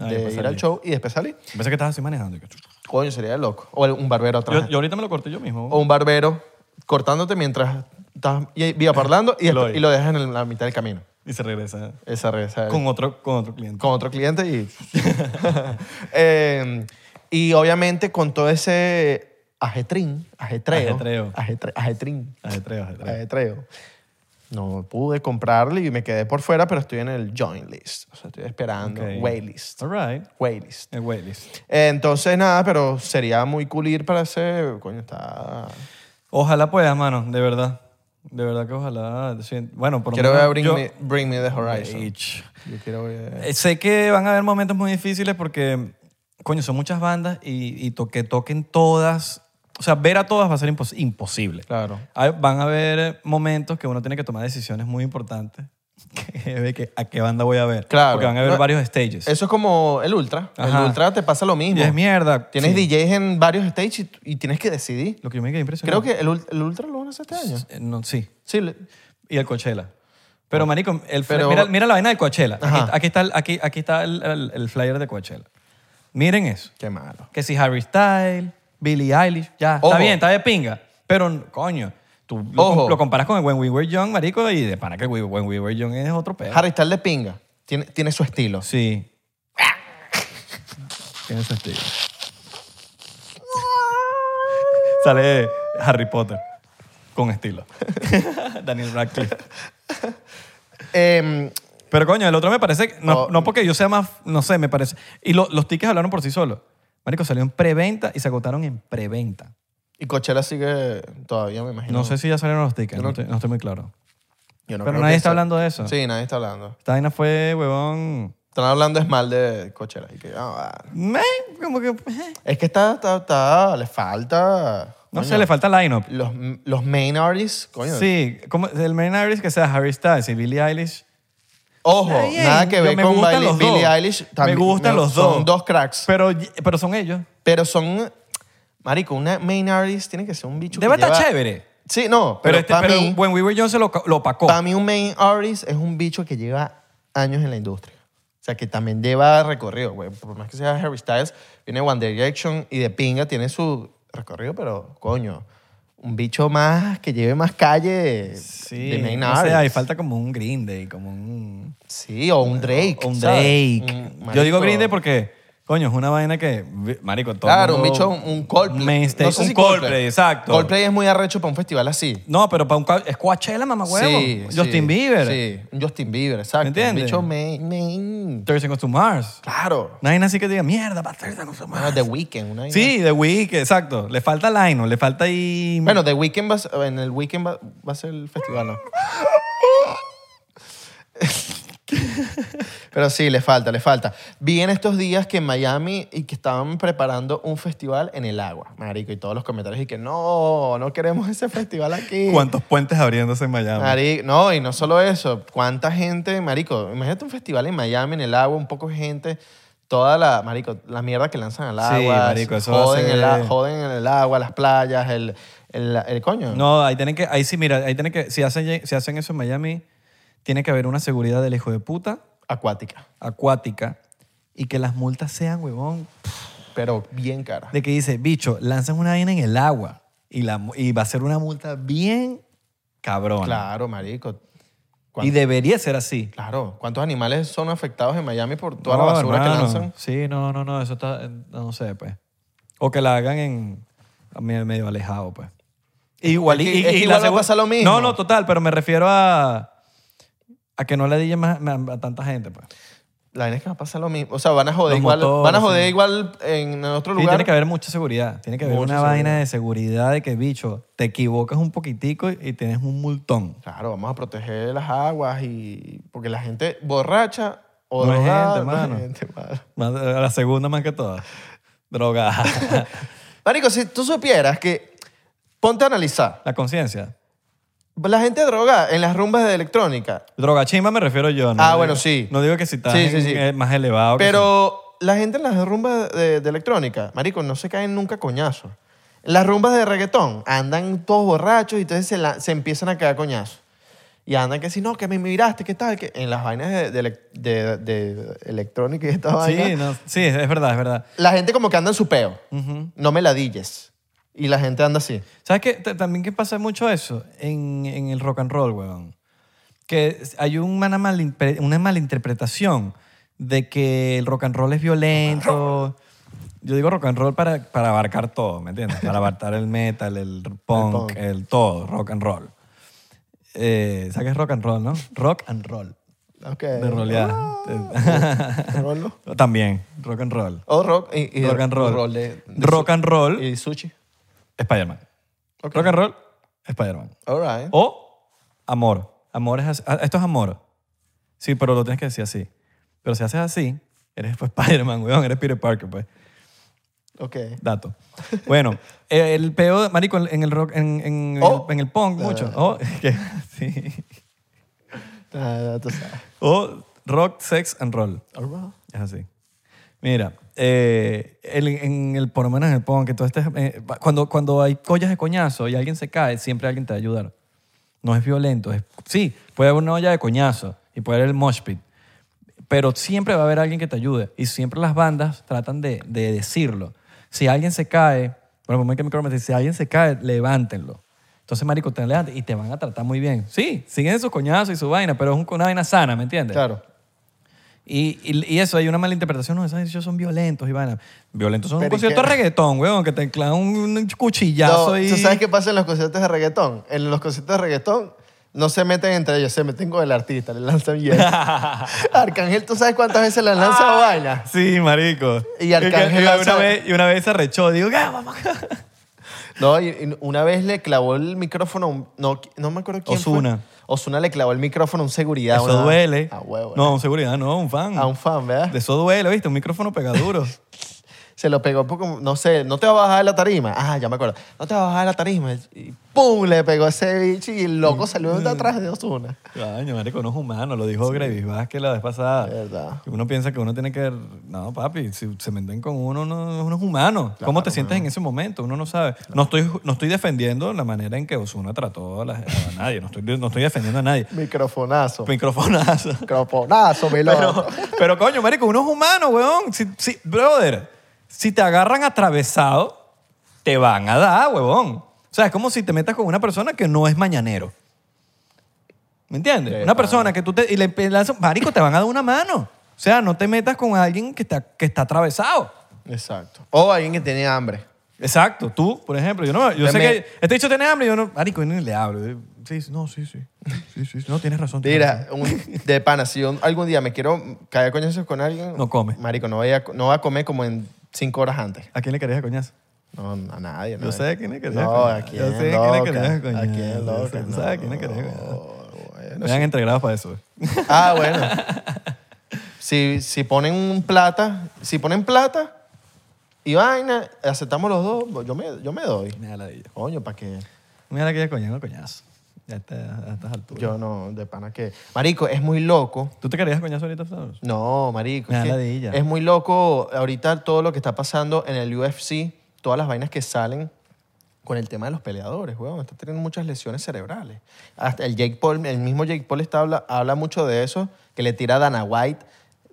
Ah, de ir al show y después salí. Pensé que estabas así manejando. y que- Coño, sería de loco. O el- un barbero atrás. Yo, yo ahorita me lo corté yo mismo. O un barbero cortándote mientras estás y- vía parlando y, Lo después- y lo dejas en el- la mitad del camino. Y se regresa Esa esa- con otro, con otro cliente. con otro cliente y... Eh, y obviamente con todo ese ajetrín, ajetreo. Ajetreo. ajetre- ajetrín. Ajetreo, ajetreo. Ajetreo. No pude comprarle y me quedé por fuera, pero estoy en el join list. O sea, estoy esperando. Ok. Waitlist. All right. Waitlist. El waitlist. Entonces, nada, pero sería muy cool ir para ese... Coño, está... Ojalá puedas, mano, de verdad. De verdad que ojalá. Bueno, por lo Quiero ver Bring, yo- me, Bring Me the Horizon. Bitch. Yo quiero ver... Eh, Sé que van a haber momentos muy difíciles porque, coño, son muchas bandas y, y to- que toquen todas. O sea, ver a todas va a ser impos- imposible. Claro. Hay- van a haber momentos que uno tiene que tomar decisiones muy importantes. Que de que, ¿A qué banda voy a ver? Claro. Porque van a haber No, varios stages. Eso es como el Ultra. Ajá. El Ultra te pasa lo mismo. y es mierda. Tienes Sí. DJs en varios stages y, y tienes que decidir. Lo que yo me quedé impresionado. Creo que el, ul- el Ultra lo van a hacer este año. Eh, No, sí. Sí. le- Y el Coachella. Pero, marico, el fl- Pero- mira, mira la vaina del Coachella. Aquí, Ajá. aquí está, el, aquí, aquí está el, el- el flyer de Coachella. Miren eso. Qué malo. Que si Harry Styles, Billie Eilish, ya. Ojo. Está bien, está de pinga. Pero, coño, tú lo, Ojo. lo comparas con el When We Were Young, marico, y de pana que el When We Were Young es otro pedo. Harry Styles de pinga. Tiene, tiene su estilo. Sí. Tiene ese estilo. Sale Harry Potter con estilo. Daniel Radcliffe. Em, Pero coño, el otro me parece, que- no, Oh. no porque yo sea más, no sé, me parece. Y lo- los tickets hablaron por sí solos. Marico, salió en preventa y se agotaron en preventa. y Coachella sigue todavía, me imagino. No sé si ya salieron los tickets, Yo no, no- estoy, no estoy muy claro. Yo no pero creo nadie que está sea- hablando de eso. Sí, nadie está hablando. Esta vaina fue, huevón. Están hablando es mal de Coachella. Y que, ah, ah. meh, como que. eh. es que está, está, está- le falta... No coño, sé, le falta line-up. Los, los main artists, coño. Sí, como el main artist que sea Harry Styles y Billie Eilish. Ojo, Está bien, nada que yo- ver me con gustan Billie, los dos. Billie Eilish. Me gustan los son dos. dos cracks. Pero, pero son ellos. Pero son... Marico, una main artist tiene que ser un bicho Debe que estar lleva- chévere. Sí, no, Pero, pero, este, para pero mí, When We Were Young se lo, lo opacó. para mí un main artist es un bicho que lleva años en la industria. O sea, que también lleva recorrido, güey. Por más que sea Harry Styles, viene One Direction y de pinga tiene su recorrido, pero coño, un bicho más que lleve más calle Sí, de main no sé, ahí falta como un Green Day, como un... Sí, o un Drake. o un. Drake. Un- Yo digo Green Day porque, Coño, es una vaina que, marico, todo Claro, un bicho, un, Coldplay. Main stage, No sé un si Coldplay, exacto. Coldplay es muy arrecho para un festival así. No, pero para un es Coachella, mamá huevo. Sí, Justin sí, Bieber. Sí, un Justin Bieber, exacto. ¿Me entiendes? Un bicho main, main. Thursday Goes to Mars. Claro. No hay así que diga, mierda, para Thursday Goes to Mars. Bueno, The Weeknd. Una Sí, The Weeknd, exacto. Le falta Lino, le falta ahí... Bueno, The Weeknd va, a ser- en el Weekend va, va a ser el festival, ¿no? Pero sí, le falta, le falta. Vi en estos días que en Miami y que estaban preparando un festival en el agua, marico, y todos los comentarios y que no, no queremos ese festival aquí. ¿Cuántos puentes abriéndose en Miami? Marico, no, y no solo eso, cuánta gente, marico, imagínate un festival en Miami, en el agua, un poco de gente, toda la, marico, la mierda que lanzan al Sí, agua, marico, eso joden, el, joden en el agua, las playas, el, el, el coño. No, ahí tienen que, ahí sí, mira, ahí tienen que, si hacen, si hacen eso en Miami, tiene que haber una seguridad del hijo de puta Acuática, acuática y que las multas sean, huevón, pero bien cara. de que dice, bicho, lanzan una vaina en el agua y, la, y va a ser una multa bien cabrona. Claro, marico. Y ¿Cuán- debería ser así. Claro, ¿cuántos animales son afectados en Miami por toda No, la basura que hermano. lanzan? Sí, no, no, no, eso está, eh, no sé, pues. O que la hagan en medio, alejado, pues. Igual, Es que- y, es que y igual la va a pasar lo mismo. No, no, total, pero me refiero a, a que no le digan más, más a tanta gente, pues. La vaina es que va a pasar lo mismo. O sea, van a joder Los igual, motores, van a joder sí. igual en otro Sí, lugar. tiene que haber mucha seguridad. Tiene que haber Mucha una vaina de seguridad de que, bicho, te equivocas un poquitico y, y tienes un multón. Claro, vamos a proteger las aguas y... Porque la gente borracha o No es drogada... gente, no es mano. gente, mano. Más- La segunda más que todas. Drogada. Marico, si tú supieras que... Ponte a analizar. la conciencia. La gente droga en las rumbas de electrónica. Droga chimba me refiero yo. ¿no? Ah, bueno, sí. No digo que si estás Sí, sí, en- sí. eh, más elevado. que Pero la gente en las rumbas de, de electrónica, marico, no se caen nunca coñazos. Las rumbas de reggaetón andan todos borrachos y entonces se, la- se empiezan a caer coñazos. Y andan que si no, que me miraste, ¿qué tal? Que en las vainas de, de elec- de- de electrónica y esta sí. vaina, Sí, no, sí, es verdad, es verdad. la gente como que anda en su peo. No me ladilles. Y la gente anda así. ¿Sabes qué? T- También que pasa mucho eso en, en el rock and roll, weón. Que hay una, malimpre- una malinterpretación de que el rock and roll es violento. Yo digo rock and roll para, para abarcar todo, ¿me entiendes? Para abarcar el metal, el punk, el, punk. todo, rock and roll. Eh, ¿Sabes qué es rock and roll, no? Rock and roll. Ok. De rolear. Rollo. También, rock and roll. O rock y, y Rock and roll. roll de- de Rock and roll, Y sushi. Spider-Man. Rock and roll, Spider-Man. All right. O amor. Amor es así. Ah, Esto es amor. Sí, pero lo tienes que decir así. Pero si haces así, eres pues, Spider-Man, weón, eres Peter Parker, pues. Ok. Dato. Bueno, eh, el peo, marico, en el rock, en, en, Oh. el, en el punk, mucho. Oh, que- sí. Ah. O rock, sex and roll. All right. Es así. Mira, eh, el- en el, por lo menos en el punk, que todo este, eh, cuando, cuando hay collas de coñazo y alguien se cae, siempre alguien te va a ayudar. No es violento. Es, sí, puede haber una olla de coñazo y puede haber el mosh pit, pero siempre va a haber alguien que te ayude. Y siempre las bandas tratan de, de decirlo. Si alguien se cae, bueno, como que me dice, si alguien se cae, levántenlo. Entonces, marico, te levantas y te van a tratar muy bien. Sí, siguen sus coñazos y su vaina, pero es un- una vaina sana, ¿me entiendes? Claro. Y, y, y eso, hay una mala interpretación. No, esos ellos son violentos, Ivana. Violentos son un Pero ¿y concierto de reggaetón, weón, que te clavan un, un cuchillazo No, y... ¿Tú sabes qué pasa en los conciertos de reggaetón? En los conciertos de reggaetón no se meten entre ellos, se meten con el artista, le lanzan hielo. Arcángel, ¿tú sabes cuántas veces le han lanzado vaina? Sí, marico. Y Arcángel y, una vez, y una vez se arrechó. Digo, ¿qué? Vamos. No, y, y una vez le clavó el micrófono, a un- no, no me acuerdo quién Ozuna. fue. Ozuna le clavó el micrófono a un seguridad. Eso una- duele. A huevo. No, un seguridad, no, un fan. A un fan, ¿verdad? De eso duele, ¿viste? Un micrófono pegaduro. Se lo pegó poco, no sé, no te va a bajar de la tarima. Ah, ya me acuerdo. No te va a bajar de la tarima. Y ¡pum! Le pegó ese bicho y el loco salió de atrás de Ozuna. Coño, marico, no es humano. Lo dijo Gravis Vázquez la vez pasada. Verdad. Uno piensa que uno tiene que... No, papi, si se meten con uno, uno, uno es humano. ¿Cómo te sientes en ese momento? Uno no sabe. No, estoy, no estoy defendiendo la manera en que Osuna trató a, la- a nadie. No estoy, no estoy defendiendo a nadie. Microfonazo. Microfonazo. Microfonazo, mi Pero, loco. pero coño, marico, uno es humano, weón. Si, si- brother, si te agarran atravesado, te van a dar, weón. O sea, es como si te metas con una persona que no es mañanero. ¿Me entiendes? De una persona que tú te... Y le lanzas, marico, te van a dar una mano. sea, no te metas con alguien que está, que está atravesado. Exacto. O alguien que tiene hambre. Exacto. Tú, por ejemplo, yo, no, yo sé que este dicho tiene hambre y yo no, marico, yo ni le hablo. Sí, sí, no, sí, sí. Sí, sí, sí. No, tienes razón. tienes Mira, razón. un- de pana, si yo algún día me quiero caer a coñazos con alguien... No come. Marico, no, voy a, no va a comer como en cinco horas antes. ¿A quién le querías coñazo? No, a nadie. Yo nadie. sé a quién le querías No, coñazo. a quién Yo sé a quién le querías coñazo. A quién Yo loca. tú sabes a quién le querías coñazo. No, bueno, Me han entregado para eso. Ah, bueno. si, si ponen un plata, si ponen plata y vaina, aceptamos los dos, yo me, yo me doy. Me da la dilla. Coño, ¿para qué? Me da la que coñazo, coñazo. Ya está, a estas alturas. Yo no, de pana que... Marico, es muy loco. ¿Tú te querías coñazo ahorita, Flores? No, marico. Me es que ladilla. Es muy loco ahorita todo lo que está pasando en el UFC, todas las vainas que salen con el tema de los peleadores, weón. Están teniendo muchas lesiones cerebrales. Hasta el Jake Paul, el mismo Jake Paul está, habla, habla mucho de eso, que le tira a Dana White,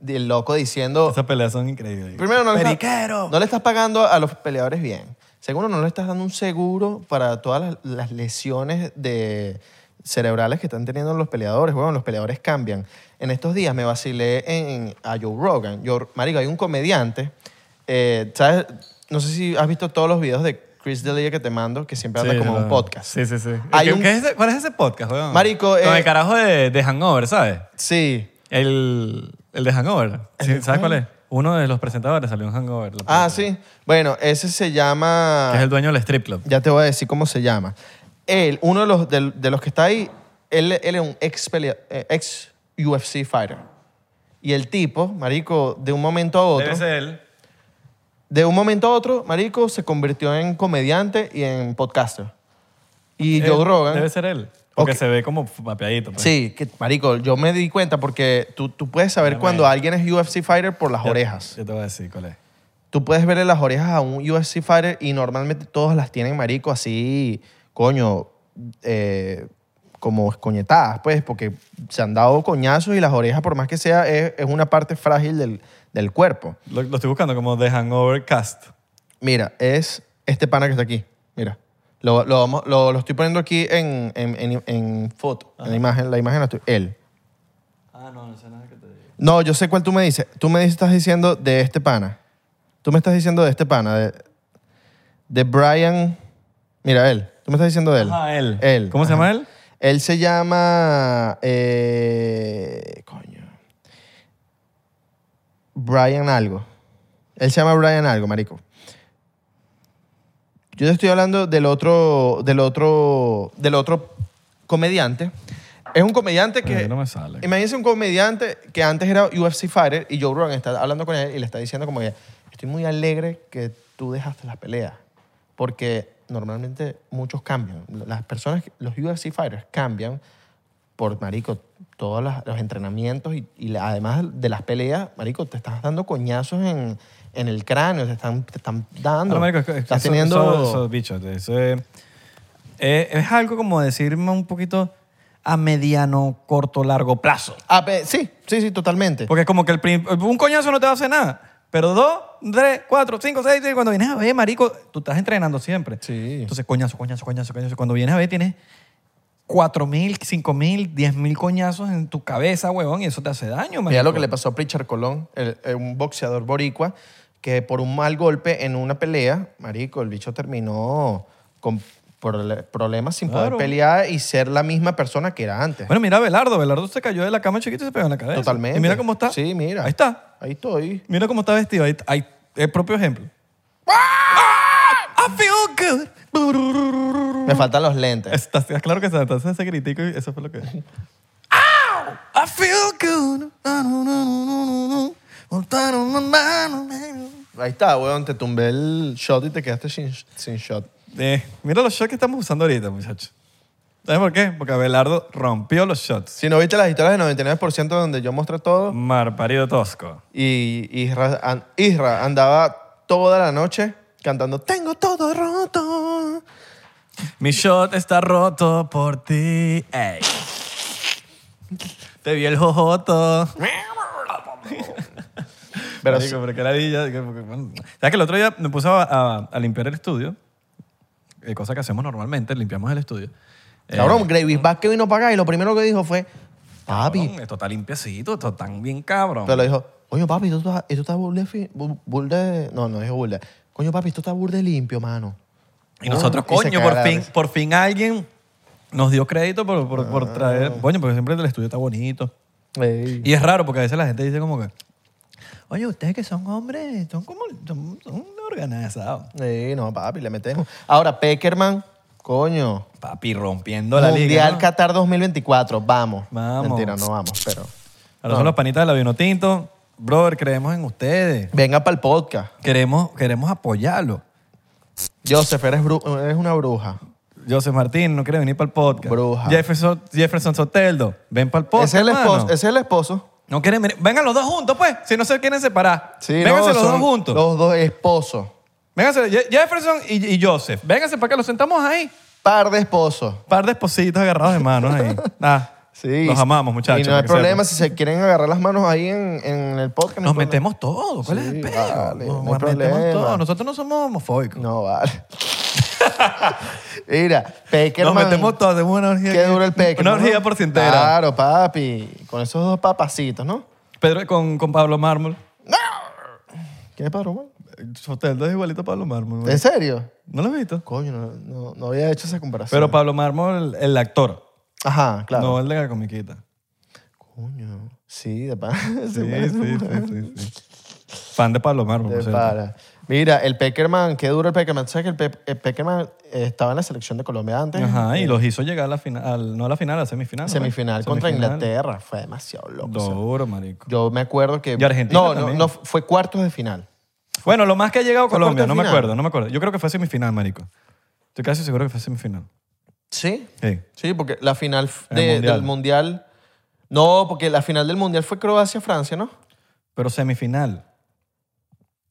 el loco diciendo... Esas peleas son increíbles. Primero, no le, estás, ¡Periquero! no le estás pagando a los peleadores bien. Segundo, no le estás dando un seguro para todas las, las lesiones de cerebrales que están teniendo los peleadores. Bueno, los peleadores cambian. En estos días me vacilé en, a Joe Rogan. Joe- marico, hay un comediante, eh, ¿sabes? No sé si has visto todos los videos de Chris D'Elia que te mando, que siempre anda Sí, como lo- un podcast. Sí, sí, sí. Hay ¿Qué- un- qué es ese- ¿Cuál es ese podcast, weón? Marico, Con eh, el carajo de, de Hangover, ¿sabes? Sí. El, el de Hangover. Sí, ¿Sabes cuál es? Uno de los presentadores salió en Hangover. la Ah, película. sí. Bueno, ese se llama... Que es el dueño del strip club. Ya te voy a decir cómo se llama. Él, uno de los, de, de los que está ahí, él, él es un ex, pelea- eh, ex UFC fighter. Y el tipo, marico, de un momento a otro, Debe ser él. de un momento a otro, marico, se convirtió en comediante y en podcaster. Y Joe Él- Rogan... Debe ser él. Porque Ok. se ve como mapeadito. pues. Sí, que, marico, yo me di cuenta porque tú, tú puedes saber Dame. cuando alguien es UFC fighter por las Ya- orejas. Yo te voy a decir cuál es. Tú puedes verle las orejas a un UFC fighter y normalmente todos las tienen, marico, así, coño, eh, como escoñetadas, pues, porque se han dado coñazos y las orejas, por más que sea, es, es una parte frágil del, del cuerpo. Lo, lo estoy buscando como The Hangover Cast. Mira, es este pana que está aquí. Lo, lo, vamos- lo, lo estoy poniendo aquí en, en, en- en foto, en la imagen. La imagen la estoy... Él. Ah, no, no sé nada que te digo. No, yo sé cuál tú me dices. Tú me estás diciendo de este pana. Tú me estás diciendo de este pana, de, de Brian. Mira, él. Tú me estás diciendo de él. Ajá, él. Él. ¿Cómo se llama él? Él se llama. eh, coño. Brian algo. Él se llama Brian algo, marico. Yo te estoy hablando del otro, del otro, del otro comediante. Es un comediante que... Ay, no me sale. Imagínense un comediante que antes era UFC fighter y Joe Rogan está hablando con él y le está diciendo como que estoy muy alegre que tú dejaste las peleas porque normalmente muchos cambian. Las personas, los UFC fighters cambian por, marico, todos los entrenamientos y, y además de las peleas, marico, te estás dando coñazos en, en el cráneo, te están, te están dando. Ah, marico, es que- es que estás eso- teniendo... eso- eso, bicho, eso es, eh, es algo como decirme un poquito a mediano, corto, largo plazo. Ah, pe- sí, sí, sí, totalmente. Porque es como que el prim- un coñazo no te va a hacer nada. Pero dos, tres, cuatro, cinco, seis, siete, cuando vienes a ver, marico, tú estás entrenando siempre. Sí. Entonces, coñazo, coñazo, coñazo, coñazo. Cuando vienes a ver, tienes cuatro mil, cinco mil, diez mil coñazos en tu cabeza, huevón, y eso te hace daño, marico. Mira lo que le pasó a Pritchard Colón, el- el- un boxeador boricua, que por un mal golpe en una pelea, marico, el bicho terminó con problemas sin Claro. poder pelear y ser la misma persona que era antes. Bueno, mira a Belardo. Belardo se cayó de la cama chiquito y se pegó en la cabeza. Totalmente. Y mira cómo está. Sí, mira. Ahí está. Ahí estoy. Mira cómo está vestido. Ahí, ahí el propio ejemplo. I feel good. Me faltan los lentes. Estás, claro que se entonces ese gritico y eso fue lo que... Ow! I feel good. Ahí está, weón. Te tumbé el shot y te quedaste sin, sin shot. Eh, mira los shots que estamos usando ahorita, muchachos. ¿Sabes por qué? Porque Abelardo rompió los shots. Si no viste las historias del 99% donde yo mostré todo Mar parido tosco. y Isra, an- Isra andaba toda la noche cantando Tengo todo roto. Mi shot está roto por ti. Ey. Te vi el jojoto. Pero Marico, pero qué ladilla. bueno, ¿Sabes que el otro día me puse a, a- a limpiar el estudio? Eh, cosa que hacemos normalmente, limpiamos el estudio. Eh, Cabrón, Gravis Vázquez vino para acá y lo primero que dijo fue, papi. cabrón, Esto está limpiecito, esto está bien cabrón. Pero le dijo, Coño, papi, esto está, esto está burde, fi- bu- burde- No, no es burde. Coño, papi, esto está burde limpio, mano. Y nosotros, Y se coño, caga por la fin, risa. por fin alguien nos dio crédito por, por, por traer. Coño, porque siempre el estudio está bonito. Ey. Y es raro porque a veces la gente dice como que, oye, ustedes que son hombres, son como son, son organizados. Ey, no, papi, le metemos. Ahora, Peckerman, coño. Papi, rompiendo la Mundial liga. ¿no? Qatar 2024, vamos. Vamos. Mentira, no vamos, pero... Ahora son los panitas de la Vino Tinto. Brother, creemos en ustedes. Venga para el podcast. Queremos, queremos apoyarlo. Joseph, eres, bru- eres una bruja. José Martín no quiere venir para el podcast. Bruja. Jefferson, Jefferson Soteldo, ven para el podcast. es el esposo, es el esposo. No quieren venir. Vengan los dos juntos, pues. Si no se quieren separar. Sí, Vénganse no, los son dos juntos. Los dos esposos. Vénganse Je- Jefferson y, y Joseph. Vénganse para que los sentamos ahí. Par de esposos. par de espositos agarrados de manos ahí. Ah, Sí. Los amamos, muchachos. Y no para hay que problema sepan. si se quieren agarrar las manos ahí en, en el podcast. no hay Nos problema. metemos todos. ¿Cuál es Sí, el pedo? vale, nos no hay metemos problema. todos. Nosotros no somos homofóbicos. No, vale. Mira, Peckerman. Nos metemos todos. Hacemos una orgía. Qué aquí. duro el Peckerman. Una orgía por cientera. Claro, papi. Con esos dos papacitos, ¿no? Pedro con, con Pablo Mármol. ¿Quién es Pedro Man? Soteldo es igualito a Pablo Mármol. güey. ¿En serio? ¿No lo has visto? Coño, no, no, no había hecho esa comparación. Pero Pablo Mármol, el actor. Ajá, claro. No el de la comiquita. Coño. Sí, de pana. Sí, sí, sí, sí, sí. Fan de Pablo Mármol, por cierto. pana. Mira, el Peckerman, qué duro el Peckerman. ¿Sabes que el, Pe- el Peckerman eh, estaba en la selección de Colombia antes? Ajá, y los hizo llegar a la final, al- no a la final, a la semifinal. ¿no? Semifinal contra Semifinal. Inglaterra. Fue demasiado loco. o sea. Duro, marico. Yo me acuerdo que... Y Argentina No, no, también. no, fue cuartos de final. Bueno, lo más que ha llegado a ¿Fue Colombia, cuarto no me final? acuerdo, no me acuerdo. Yo creo que fue semifinal, marico. Estoy casi seguro que fue semifinal. ¿Sí? Sí. Sí, porque la final de- Mundial. del Mundial... No, porque la final del Mundial fue Croacia-Francia, ¿no? Pero semifinal.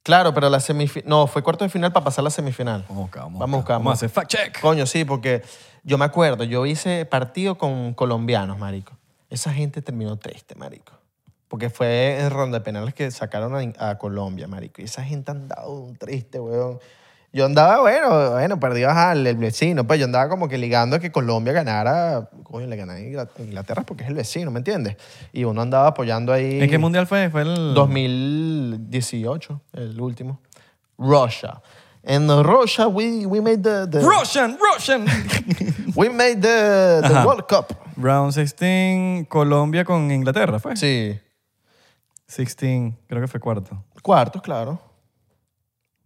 Claro, pero la semifinal... No, fue cuartos de final para pasar la semifinal. Vamos a buscar, vamos, Vamos a buscar, Vamos a hacer fact check. Coño, sí, porque yo me acuerdo, yo hice partido con colombianos, marico. Esa gente terminó triste, marico. Porque fue en ronda de penales que sacaron a, a Colombia, marico. Y esa gente andaba un triste, weón. Yo andaba, bueno, bueno, perdió al el vecino. Pues yo andaba como que ligando a que Colombia ganara, coño, le ganara a Ingla- Inglaterra porque es el vecino, ¿me entiendes? Y uno andaba apoyando ahí. ¿En qué mundial fue? Fue el... 2018, el último. Russia. En Russia, we, we made the, the Russian, Russian. we made the, the Ajá. World Cup. Round 16, Colombia con Inglaterra, ¿fue? Sí. 16, creo que fue cuarto. Cuartos, claro.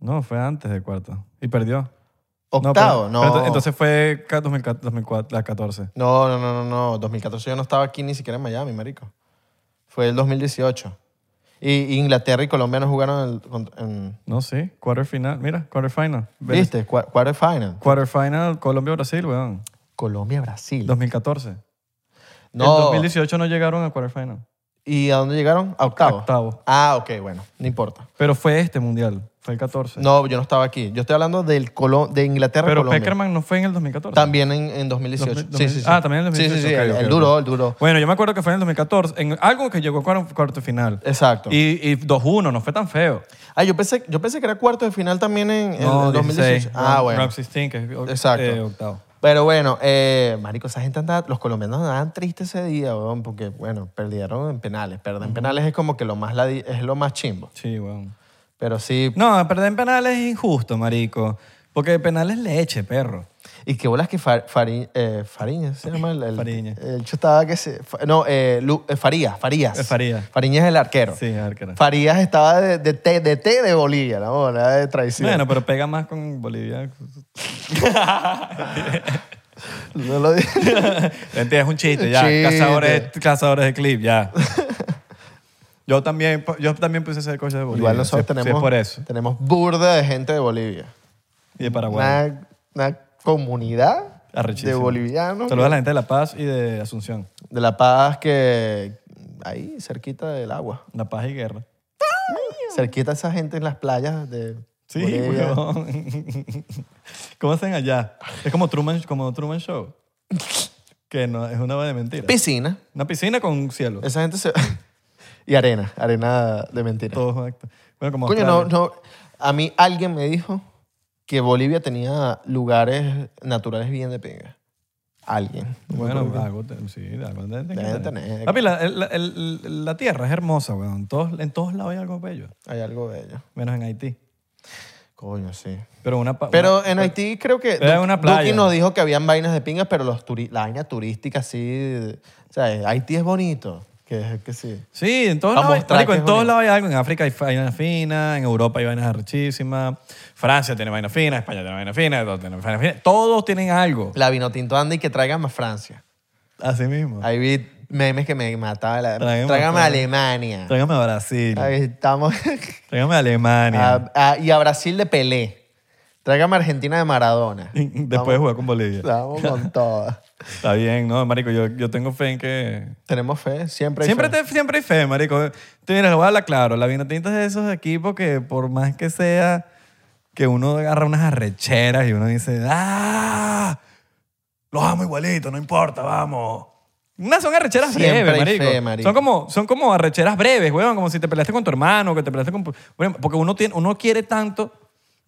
No, fue antes de cuarto. Y perdió. Octavo, no. pero- pero ento- entonces fue ca- 2014, 2014. No, no, no, no, no. 2014 yo no estaba aquí ni siquiera en Miami, marico. Fue el 2018. Y y Inglaterra y Colombia no jugaron el- en... No, sí. Quarterfinal. Mira, quarterfinal. ¿Viste? Qua- Quarterfinal. Quarterfinal, Colombia-Brasil, weón. Colombia-Brasil. 2014. No. En 2018 no llegaron a quarterfinal. ¿Y a dónde llegaron? A octavo. Octavo. Ah, ok, bueno. No importa. Pero fue este mundial. Fue el 14. No, yo no estaba aquí. Yo estoy hablando del Colo- de Inglaterra Pero Colombia. Peckerman no fue en el 2014. También en, en 2018. 2000, sí, sí, sí. Ah, también en el Sí, 2018. sí, sí. ok, el, ok, el ok. duró, el duró. Bueno, yo me acuerdo que fue en el 2014. En algo que llegó a cuar- cuarto final. Exacto. Y, y 2-1, no fue tan feo. Ah, yo pensé, yo pensé que era cuarto de final también en, No, el 2018. 16. Ah, bueno. Round 16, que es Exacto. eh, octavo. Pero bueno, eh, marico, esa gente andaba, los colombianos andaban tristes ese día, weón, porque, bueno, perdieron en penales. Perder en penales es como que lo más, es lo más chimbo. Sí, weón. Pero sí, No, perder en penales es injusto, marico. Porque penales es leche, perro. y qué bolas que Far- Fari- eh, Fariñas se llama el... el Fariña. El hecho estaba que se... fa- No, eh, Lu- eh, Farías, Farías. Eh, Farías. Fariñas es el arquero. Sí, arquero. Farías estaba de, de, té, de té de Bolivia, ¿no? Era de traición. Bueno, pero pega más con Bolivia. No lo dije. Mentira, es un chiste, ya. Chiste. Cazadores, cazadores de clip, ya. Yo también, yo también puse ese coche de Bolivia. Igual nosotros tenemos, es por eso. tenemos burda de gente de Bolivia. Y de Paraguay. Una, una comunidad de bolivianos Saludos a la gente de La Paz y de Asunción. de La Paz que ahí cerquita del agua. La Paz y Guerra. Cerquita esa gente en las playas de Sí, Bolivia. weón. ¿Cómo hacen allá? Es como Truman, como Truman Show. Que no, es una de mentira. Piscina. Una piscina con cielo. Esa gente se... y arena, arena de mentira. Todo correcto. Bueno, como Coño, no, Australia. no. A mí alguien me dijo que Bolivia tenía lugares naturales bien de pinga. Alguien. Bueno, algo, te- sí, algo deben Deben tener. tener. Papi, la, el- el- la tierra es hermosa, weón. En todos, en todos lados hay algo bello. Hay algo de ello. Menos en Haití. Coño, sí. Pero una... pa- Pero en Haití creo que Pero Du- una playa. Duki nos dijo que habían vainas de pingas, pero los turi- la vaina turística sí... de- O sea, Haití es bonito. Que, que sí. Sí, en todos lados, marico, en es todos lados hay algo. En África hay vainas finas, en Europa hay vainas arrechísimas, Francia tiene vainas finas, España tiene vainas finas, todos tienen vainas finas. Todos tienen algo. La vino tinto anda y que traigan más Francia. Así mismo. Ahí vi memes que me mataba. La, Tráigame tráigame a. Alemania. Tráigame a Brasil. Ahí estamos. Tráigame a Alemania. A- a- y a Brasil de Pelé. Tráigame Argentina de Maradona. Después de jugar con Bolivia. Vamos con todas. Está bien, ¿no? Marico, yo, yo tengo fe en que... Tenemos fe, siempre hay Siempre, fe. te- siempre hay fe, marico. Tú mira, lo voy a hablar claro. La Vinotinto es de esos equipos que por más que sea que uno agarra unas arrecheras y uno dice, ¡ah! Los amo igualito, no importa, vamos. Unas son arrecheras Siempre breves, hay marico. fe, marico. Son, como, son como arrecheras breves, weón. Como si te peleaste con tu hermano, que te peleaste con... Porque uno, tiene, uno quiere tanto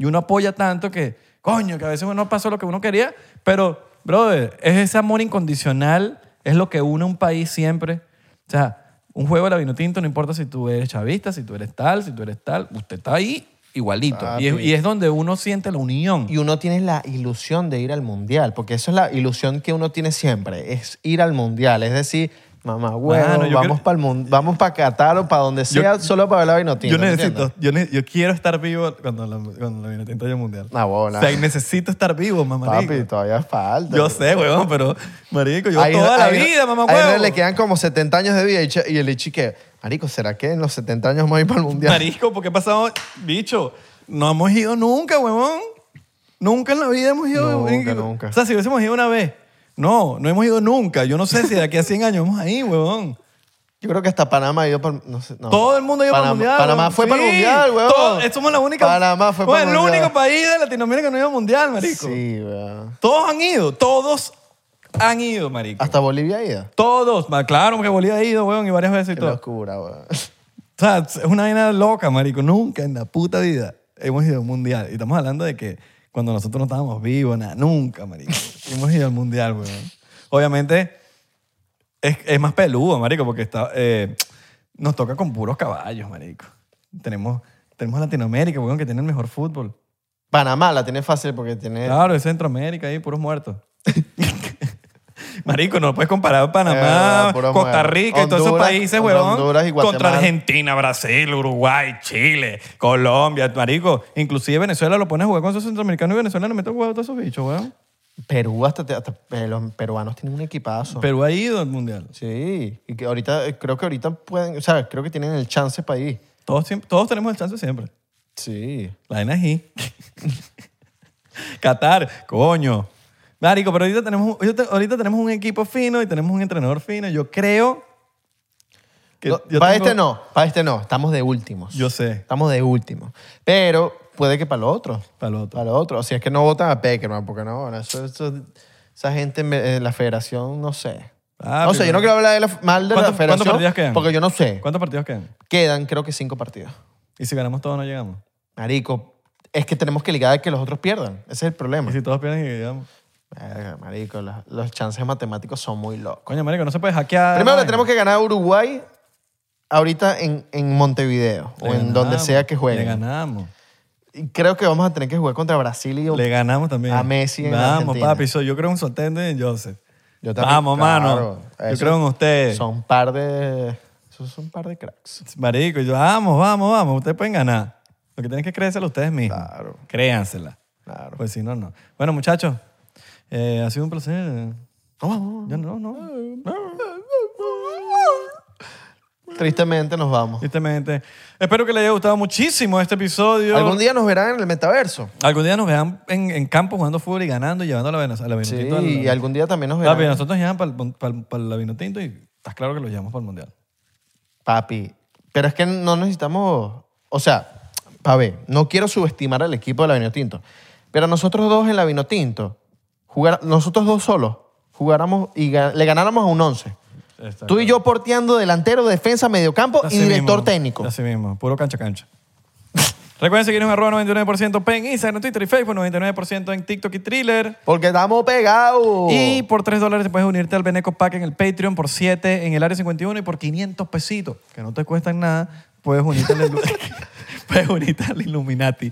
y uno apoya tanto que, coño, que a veces no pasó lo que uno quería, pero, brother, es ese amor incondicional, es lo que une a un país siempre. O sea, un juego de la vino tinto, no importa si tú eres chavista, si tú eres tal, si tú eres tal, usted está ahí igualito. Y es, y es donde uno siente la unión. Y uno tiene la ilusión de ir al mundial, porque eso es la ilusión que uno tiene siempre, es ir al mundial. Es decir, mamá, huevo, Mano, yo vamos quiero- para el mundo, vamos para Qatar o para donde sea, solo para ver la vino tinto, Yo ¿me necesito, entiendes? yo, ne- yo quiero estar vivo cuando la, cuando la vino tinto haya mundial. Ah, bola. O sea, necesito estar vivo, mamá. Papi, todavía falta. Yo sé, weón, pero, marico, yo Ahí- toda la ahí- vida, mamá, ahí huevo. le quedan como 70 años de vida y, che- y el Ichi que, marico, ¿será que en los 70 años vamos a ir para el mundial? Marisco, porque he pasado, bicho, no hemos ido nunca, huevón. Nunca en la vida hemos ido. Nunca, marico. nunca. O sea, si hubiésemos ido una vez. No, no hemos ido nunca. Yo no sé si de aquí a 100 años vamos ahí, huevón. Yo creo que hasta Panamá ha ido para no sé, no. Todo el mundo ha ido para el mundial. Panamá fue para el mundial, huevón. todo- somos la única. Panamá fue para el el mundial. único país de Latinoamérica que no ha ido al mundial, marico. Sí, weón. Todos han ido. Todos han ido, marico. Hasta Bolivia ha ido. Todos. Claro que Bolivia ha ido, huevón, y varias veces y Qué todo. locura, weón. O sea, es una vaina loca, marico. Nunca en la puta vida hemos ido a un mundial. Y estamos hablando de que cuando nosotros no estábamos vivos, nada, nunca, marico. Hemos ido al mundial, weón. Obviamente es, es más peludo, marico, porque está, eh, nos toca con puros caballos, marico. Tenemos, tenemos Latinoamérica, weón, que tiene el mejor fútbol. Panamá la tiene fácil porque tiene... Claro, es Centroamérica ahí, puros muertos. Marico, no puedes comparar Eh, Panamá, puros Costa. Rica y todos esos países, huevón. Contra Argentina, Brasil, Uruguay, Chile, Colombia, marico. Inclusive Venezuela lo pones a jugar con esos centroamericanos y Venezuela le mete el huevo a todos esos bichos, weón. Perú, hasta, hasta eh, los peruanos tienen un equipazo. Perú ha ido al mundial. sí, y que ahorita, eh, creo que ahorita pueden, o sea, creo que tienen el chance para ir. Todos, todos tenemos el chance siempre. Sí. La vaina es ahí. Qatar, coño. Marico, pero ahorita tenemos, ahorita- ahorita tenemos un equipo fino y tenemos un entrenador fino. Yo creo que... yo para tengo- este no, para este no, estamos de últimos. Yo sé. Estamos de últimos. Pero puede que para lo otro. Para lo otro. Para lo otro. O sea, es que no votan a Peckerman, porque no, eso, eso- esa gente en la federación, no sé. Ah, no sé, yo no quiero hablar de la- mal de la ¿Cuántos- federación. cuántos partidos quedan? Porque yo no sé. ¿Cuántos partidos quedan? Quedan, creo que cinco partidos. Y si ganamos todos no llegamos. Marico, es que tenemos que ligar a que los otros pierdan. Ese es el problema. Y si todos pierden y llegamos. Marico, los, los chances matemáticos son muy locos. Coño, marico, no se puede hackear. Primero le tenemos que ganar a Uruguay ahorita en, en Montevideo Le o en donde sea que Le jueguen. ganamos. Creo que vamos a tener que jugar contra Brasil y Le ganamos también. A Messi en Vamos, Argentina. papi. yo creo en Sotende y en Joseph. Yo también, Vamos, claro. mano. Yo Eso creo en ustedes. Son un par de... Esos son un par de cracks. Marico, yo, vamos, vamos, vamos. Ustedes pueden ganar. Lo que tienen que creérselo ustedes mismos. Claro. Créansela. Claro. Pues si no, no. Bueno, muchachos, eh, ha sido un placer. Yo no, no. Tristemente nos vamos. Tristemente. Espero que les haya gustado muchísimo este episodio. Algún día nos verán en el metaverso. Algún día nos vean en, en campo jugando fútbol y ganando y llevando a la Venezuela. Sí, y algún día también nos verán. Papi, nosotros llevamos para el- para la Vinotinto y estás claro que lo llevamos para el Mundial. Papi, pero es que no necesitamos... O sea, pa' ver, no quiero subestimar al equipo de la Vinotinto, pero nosotros dos en la Vinotinto, jugar, nosotros dos solos, jugáramos y le ganáramos a un 11. Está Tú y yo porteando delantero, defensa, mediocampo y director mismo, técnico. Así mismo, puro cancha cancha. Recuerden seguirnos en arroba 99% P en Instagram, Twitter y Facebook, 99% en TikTok y Thriller. Porque estamos pegados. Y por 3 dólares puedes unirte al Beneco Pack en el Patreon, por 7 en el Área 51 y por 500 pesitos, que no te cuestan nada, puedes unirte al, puedes unirte al Illuminati.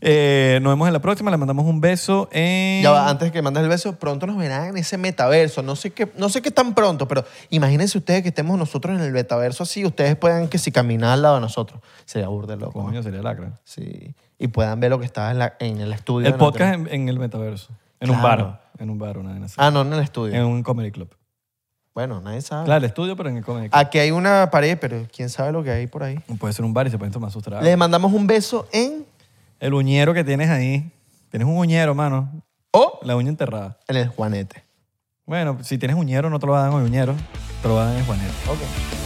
Eh, nos vemos en la próxima, le mandamos un beso en... Ya va, antes que mandes el beso, pronto nos verán en ese metaverso. No sé qué, no sé qué tan pronto, pero imagínense ustedes que estemos nosotros en el metaverso así, ustedes puedan que si caminar al lado de nosotros. Sería burde loco. Coño, sería lacra. Sí. Y puedan ver lo que está en, la- en el estudio. El de podcast en, en el metaverso. En un bar. En un bar, una vaina así. Ah, no, en el estudio. En un comedy club. Bueno, nadie sabe. Claro, el estudio, pero en el comedy club. Aquí hay una pared, pero quién sabe lo que hay por ahí. Puede ser un bar y se pueden tomar sus tragos. Les mandamos un beso en El uñero que tienes ahí. Tienes un uñero, mano. o La uña enterrada. en el Juanete. Bueno, si tienes uñero, no te lo dan con uñero. Te lo dan en Juanete. Ok.